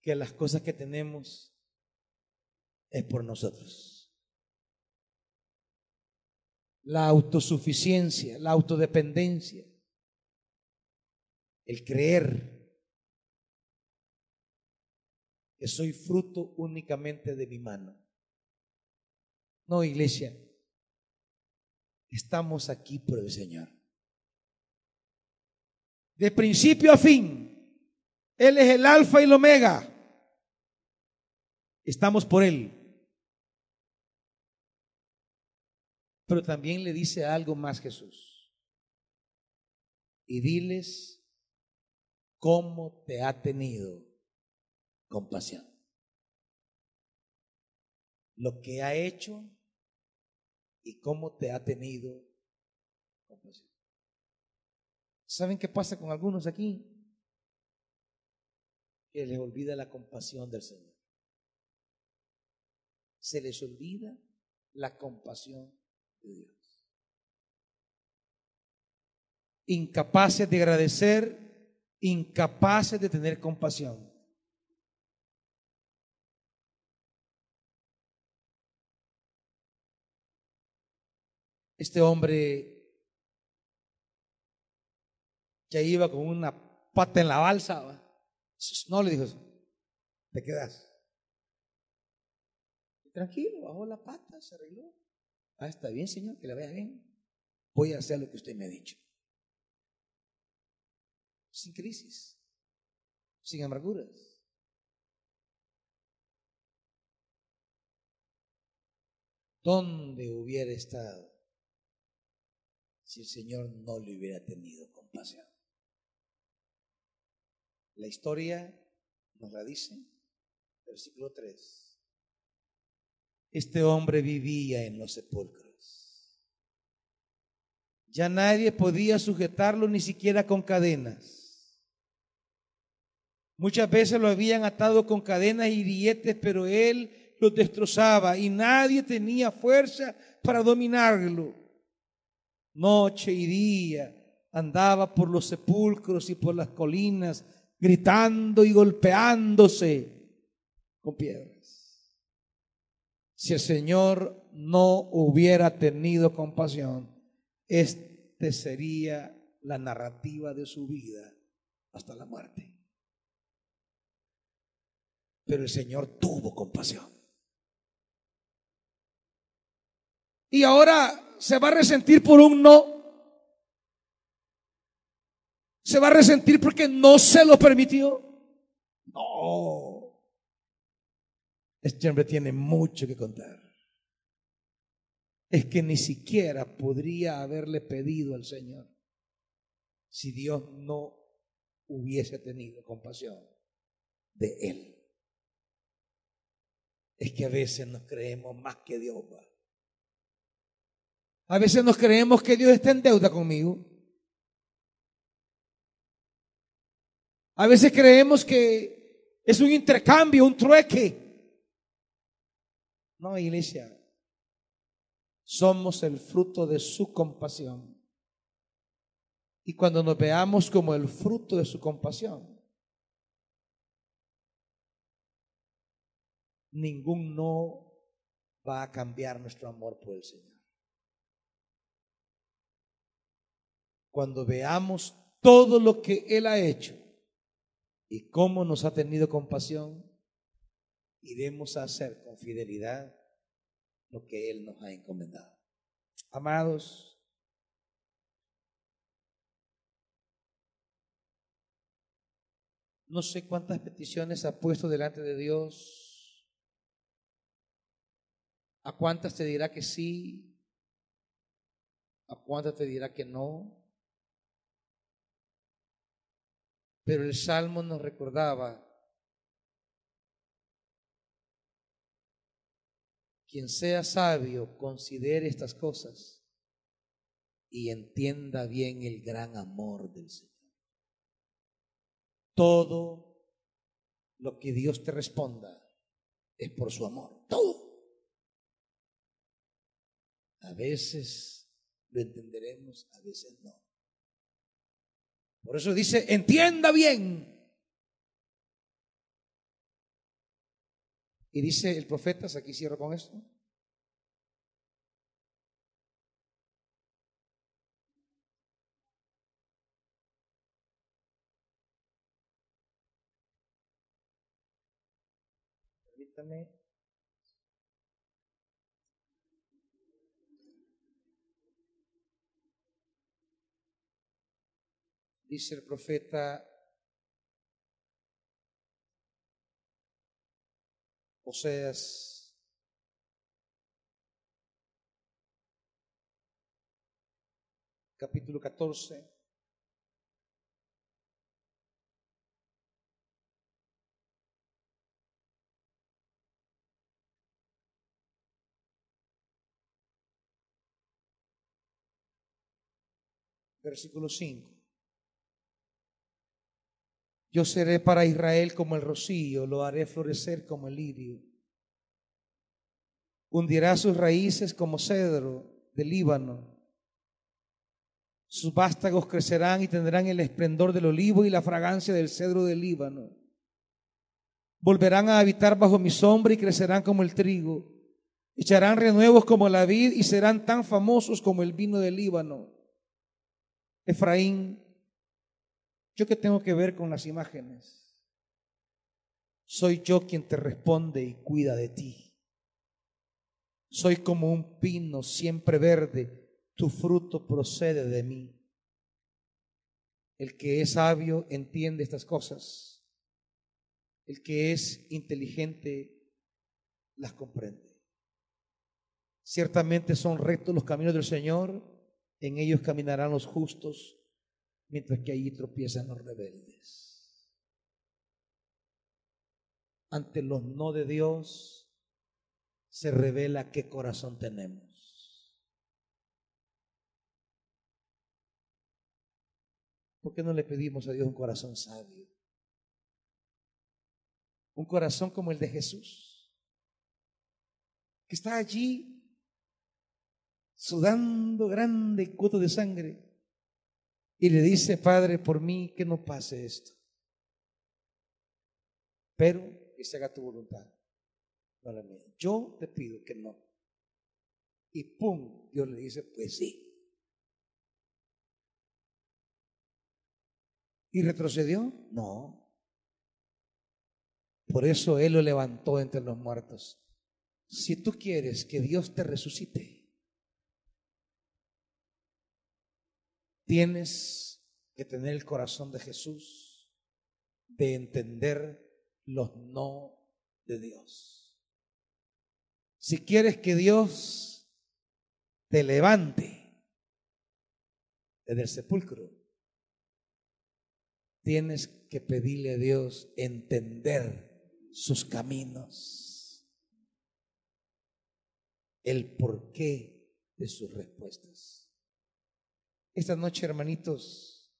que las cosas que tenemos es por nosotros. La autosuficiencia, la autodependencia, el creer que soy fruto únicamente de mi mano. No, iglesia, estamos aquí por el Señor. De principio a fin, Él es el alfa y el omega. Estamos por Él. Pero también le dice algo más Jesús. Y diles cómo te ha tenido compasión. Lo que ha hecho y cómo te ha tenido compasión. ¿Saben qué pasa con algunos aquí? Que les olvida la compasión del Señor. Se les olvida la compasión Incapaces de agradecer incapaces de tener compasión. Este hombre que iba con una pata en la balsa, no le dijo, te quedas. Tranquilo, bajó la pata, se arregló. Ah, está bien, Señor, que le vaya bien. Voy a hacer lo que usted me ha dicho sin crisis, sin amarguras. ¿Dónde hubiera estado si el Señor no le hubiera tenido compasión? La historia nos la dice, versículo 3. Este hombre vivía en los sepulcros. Ya nadie podía sujetarlo ni siquiera con cadenas. Muchas veces lo habían atado con cadenas y billetes, pero él los destrozaba y nadie tenía fuerza para dominarlo. Noche y día andaba por los sepulcros y por las colinas, gritando y golpeándose con piedras. Si el Señor no hubiera tenido compasión, este sería la narrativa de su vida hasta la muerte. Pero el Señor tuvo compasión. Y ahora se va a resentir por un no. Se va a resentir porque no se lo permitió. No. Este hombre tiene mucho que contar. Es que ni siquiera podría haberle pedido al Señor si Dios no hubiese tenido compasión de él. Es que a veces nos creemos más que Dios va. A veces nos creemos que Dios está en deuda conmigo. A veces creemos que es un intercambio, un trueque. No, iglesia. Somos el fruto de su compasión. Y cuando nos veamos como el fruto de su compasión, ningún no va a cambiar nuestro amor por el Señor. Cuando veamos todo lo que Él ha hecho y cómo nos ha tenido compasión, iremos a hacer con fidelidad lo que Él nos ha encomendado. Amados, no sé cuántas peticiones ha puesto delante de Dios, a cuántas te dirá que sí, a cuántas te dirá que no. Pero el Salmo nos recordaba, quien sea sabio, considere estas cosas y entienda bien el gran amor del Señor. Todo lo que Dios te responda es por su amor, todo. A veces lo entenderemos, a veces no. Por eso dice, entienda bien. Y dice el profeta, aquí cierro con esto. Permítame. dice el profeta Oseas capítulo 14. Versículo 5. Yo seré para Israel como el rocío, lo haré florecer como el lirio. Hundirá sus raíces como cedro del Líbano. Sus vástagos crecerán y tendrán el esplendor del olivo y la fragancia del cedro del Líbano. Volverán a habitar bajo mi sombra y crecerán como el trigo. Echarán renuevos como la vid y serán tan famosos como el vino del Líbano. Efraín ¿Yo qué tengo que ver con las imágenes? Soy yo quien te responde y cuida de ti. Soy como un pino siempre verde, tu fruto procede de mí. El que es sabio entiende estas cosas. El que es inteligente las comprende. Ciertamente son rectos los caminos del Señor, en ellos caminarán los justos mientras que allí tropiezan los rebeldes. Ante los no de Dios se revela qué corazón tenemos. ¿Por qué no le pedimos a Dios un corazón sabio? Un corazón como el de Jesús, que está allí sudando grande cuto de sangre y le dice, Padre, por mí que no pase esto. Pero que se haga tu voluntad, no la mía. Yo te pido que no. Y pum, Dios le dice, pues sí. ¿Y retrocedió? No. Por eso Él lo levantó entre los muertos. Si tú quieres que Dios te resucite, Tienes que tener el corazón de Jesús, de entender los no de Dios. Si quieres que Dios te levante desde el sepulcro, tienes que pedirle a Dios entender sus caminos, el porqué de sus respuestas. Esta noche, hermanitos,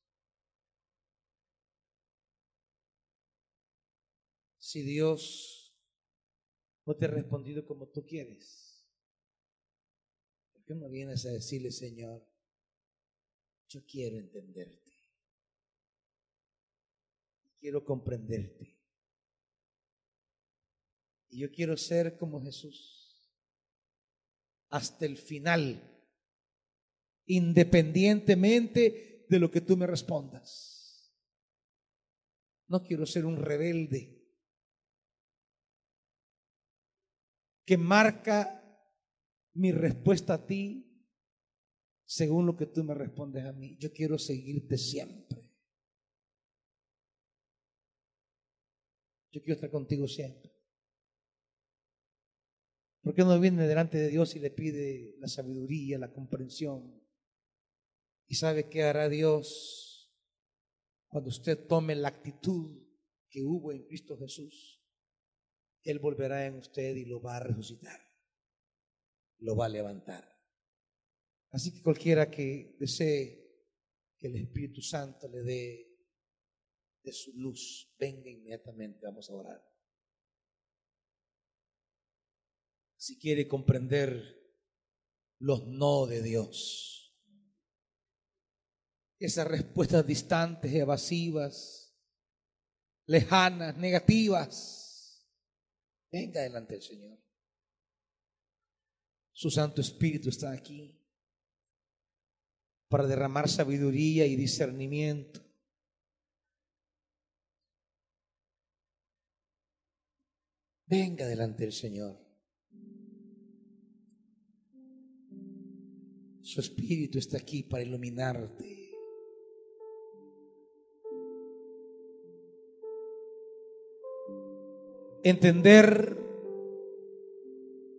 si Dios no te ha respondido como tú quieres. ¿Por qué no vienes a decirle, Señor, yo quiero entenderte? Quiero comprenderte. Y yo quiero ser como Jesús hasta el final, independientemente de lo que tú me respondas. No quiero ser un rebelde que marca mi respuesta a ti según lo que tú me respondes a mí. Yo quiero seguirte siempre. Yo quiero estar contigo siempre. ¿Por qué no viene delante de Dios y le pide la sabiduría, la comprensión? Y sabe qué hará Dios cuando usted tome la actitud que hubo en Cristo Jesús. Él volverá en usted y lo va a resucitar, lo va a levantar. Así que cualquiera que desee que el Espíritu Santo le dé de su luz, venga inmediatamente, vamos a orar. Si quiere comprender los no de Dios, esas respuestas distantes, evasivas, lejanas, negativas, Venga delante del Señor. Su Santo Espíritu está aquí para derramar sabiduría y discernimiento. Venga delante del Señor. Su Espíritu está aquí para iluminarte. Entender,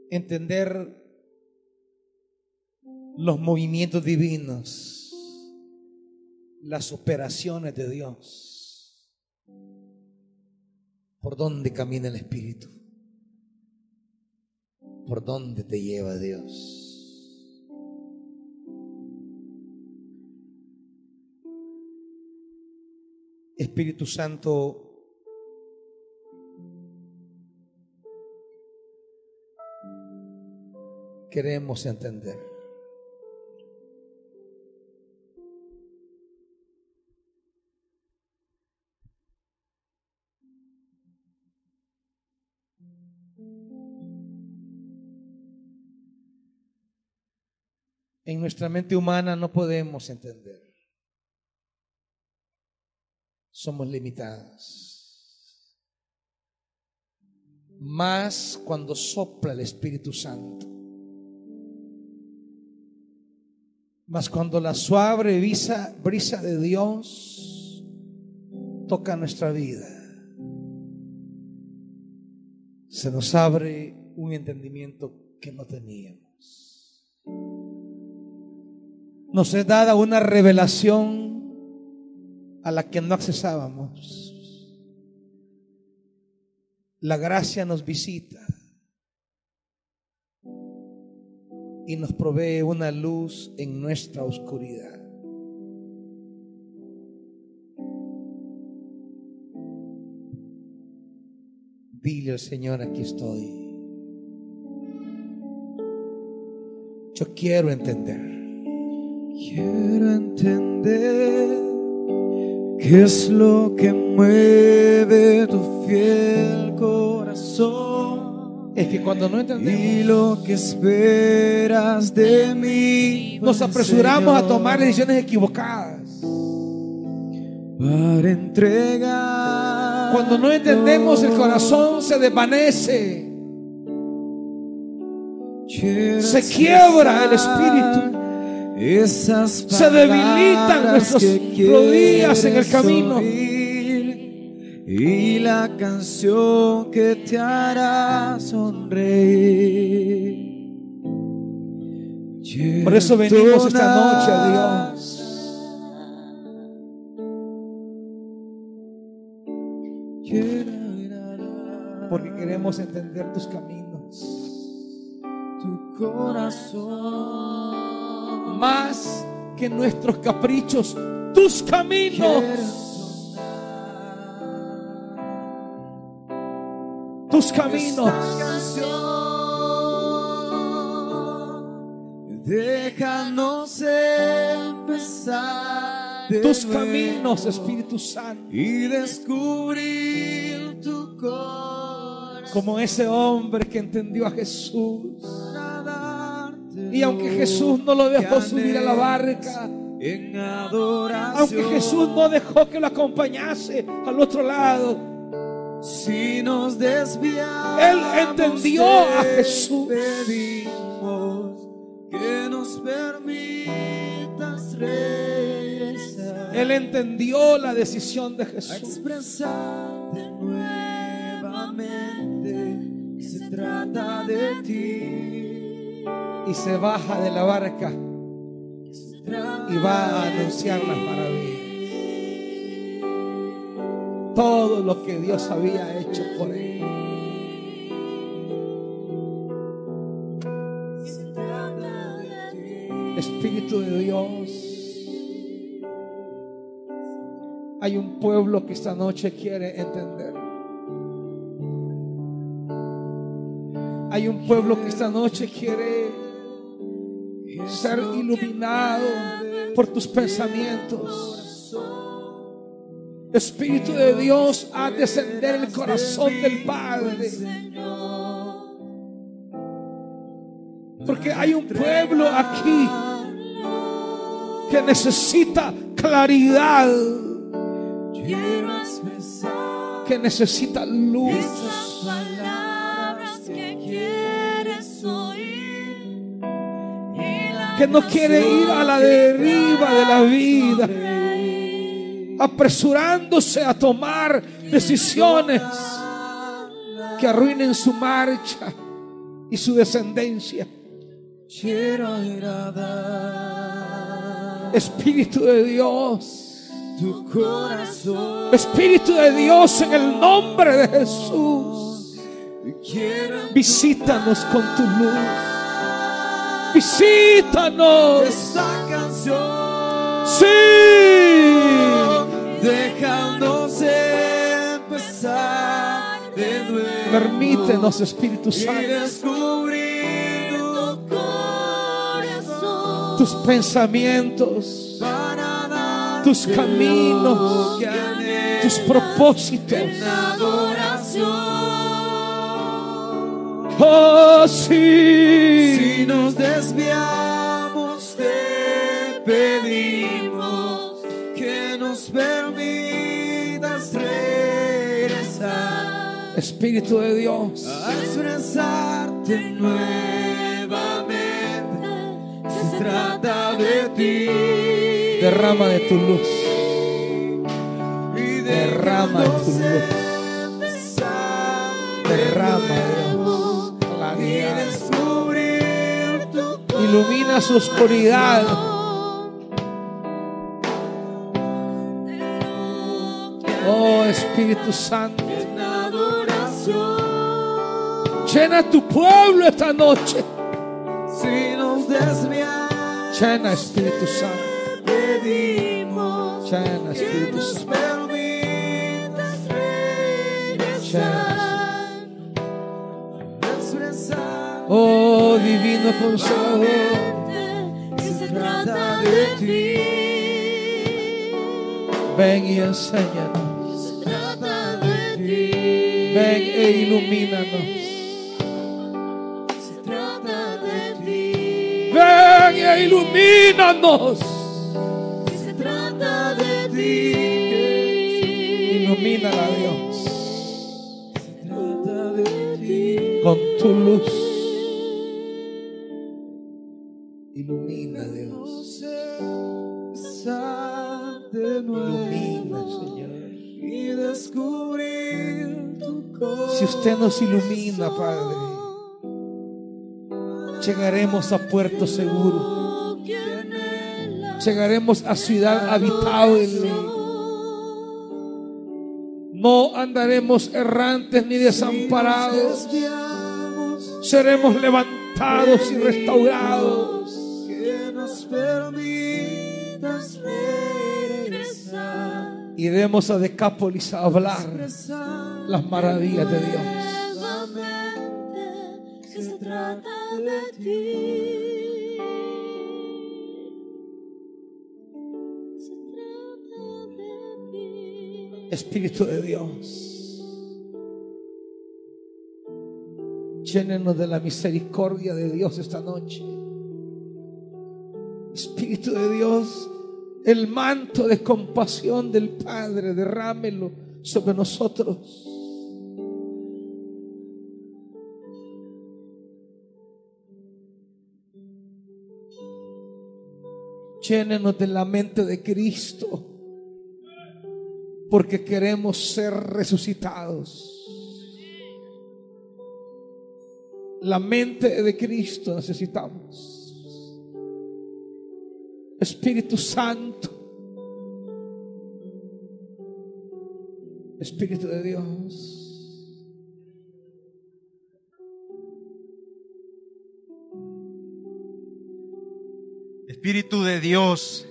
entender los movimientos divinos, las operaciones de Dios, por dónde camina el Espíritu, por dónde te lleva Dios. Espíritu Santo, queremos entender. En nuestra mente humana no podemos entender. Somos limitados. Más cuando sopla el Espíritu Santo. Mas cuando la suave brisa, de Dios toca nuestra vida, se nos abre un entendimiento que no teníamos. Nos es dada una revelación a la que no accesábamos. La gracia nos visita y nos provee una luz en nuestra oscuridad. Dile al Señor, aquí estoy. Yo quiero entender.
Quiero entender qué es lo que mueve tu fiel corazón
es que cuando no entendemos
y lo que esperas de mí,
nos apresuramos a tomar decisiones equivocadas.
Para entregar.
Cuando no entendemos, el corazón se desvanece. Se quiebra el espíritu. se debilitan nuestras rodillas en el camino
y la canción que te hará sonreír.
Por eso venimos esta noche a Dios. Porque queremos entender tus caminos.
Tu corazón.
Más que nuestros caprichos, tus caminos. Tus caminos.
Déjanos empezar de
Tus
nuevo
caminos, Espíritu Santo.
y descubrir tu corazón.
Como ese hombre que entendió a Jesús. Y aunque Jesús no lo dejó subir a la barca,
en adoración.
aunque Jesús no dejó que lo acompañase al otro lado,
Si nos desviamos,
Él entendió a Jesús.
Pedimos que nos permitas regresar
Él entendió la decisión de
a
Jesús.
expresarte nuevamente que se trata de ti.
Y se baja de la barca y va a anunciar las maravillas. Todo lo que Dios había hecho por él. Espíritu de Dios. Hay un pueblo que esta noche quiere entender. Hay un pueblo que esta noche quiere ser iluminado por tus pensamientos. Espíritu de Dios, a descender el corazón del Padre. Porque hay un pueblo aquí que necesita claridad, que necesita luz.
que
no quiere ir a la deriva de la vida, apresurándose a tomar decisiones que arruinen su marcha y su descendencia. Espíritu de Dios,
tu corazón.
Espíritu de Dios en el nombre de Jesús, visítanos con tu luz. Visítanos.
esta canción.
Sí. Permítenos, Espíritu Santo. tus pensamientos, tus caminos, tus propósitos. Oh, sí.
Si nos desviamos, te pedimos que nos permitas
Espíritu de Dios,
a expresarte nuevamente. Se trata de ti.
derrama de tu luz.
y
derrama de tu luz. Derrama, Dios, claridad. Ilumina su oscuridad. Oh, Espíritu Santo. Llena tu pueblo esta noche.
Si nos desviamos,
Llena, Espíritu Santo.
pedimos
Llena, Espíritu Santo.
Expresar
Oh, divino consolador.
se trata de ti.
Ven y enséñanos. E ilumínanos.
Se trata de ti.
Ven e ilumínanos.
Se trata de ti.
Ilumínala, Dios,
Se trata de ti.
con tu luz. Ilumina, Dios. Ilumina, Señor.
y corazón.
Si usted nos ilumina, Padre, llegaremos a puerto seguro. llegaremos a ciudad habitable. No andaremos errantes ni desamparados. Seremos levantados y restaurados.
Que nos permitas regresar.
Iremos a Decápolis a hablar las maravillas de Dios. Espíritu de Dios. Llénenos de la misericordia de Dios esta noche. Espíritu de Dios, el manto de compasión del Padre, derrámelo sobre nosotros. Llénenos de la mente de Cristo, porque queremos ser resucitados. La mente de Cristo necesitamos. Espíritu Santo, Espíritu de Dios.
Espíritu de Dios,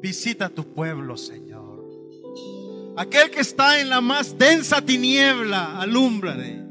visita tu pueblo, Señor. Aquel que está en la más densa tiniebla, alúmbrale.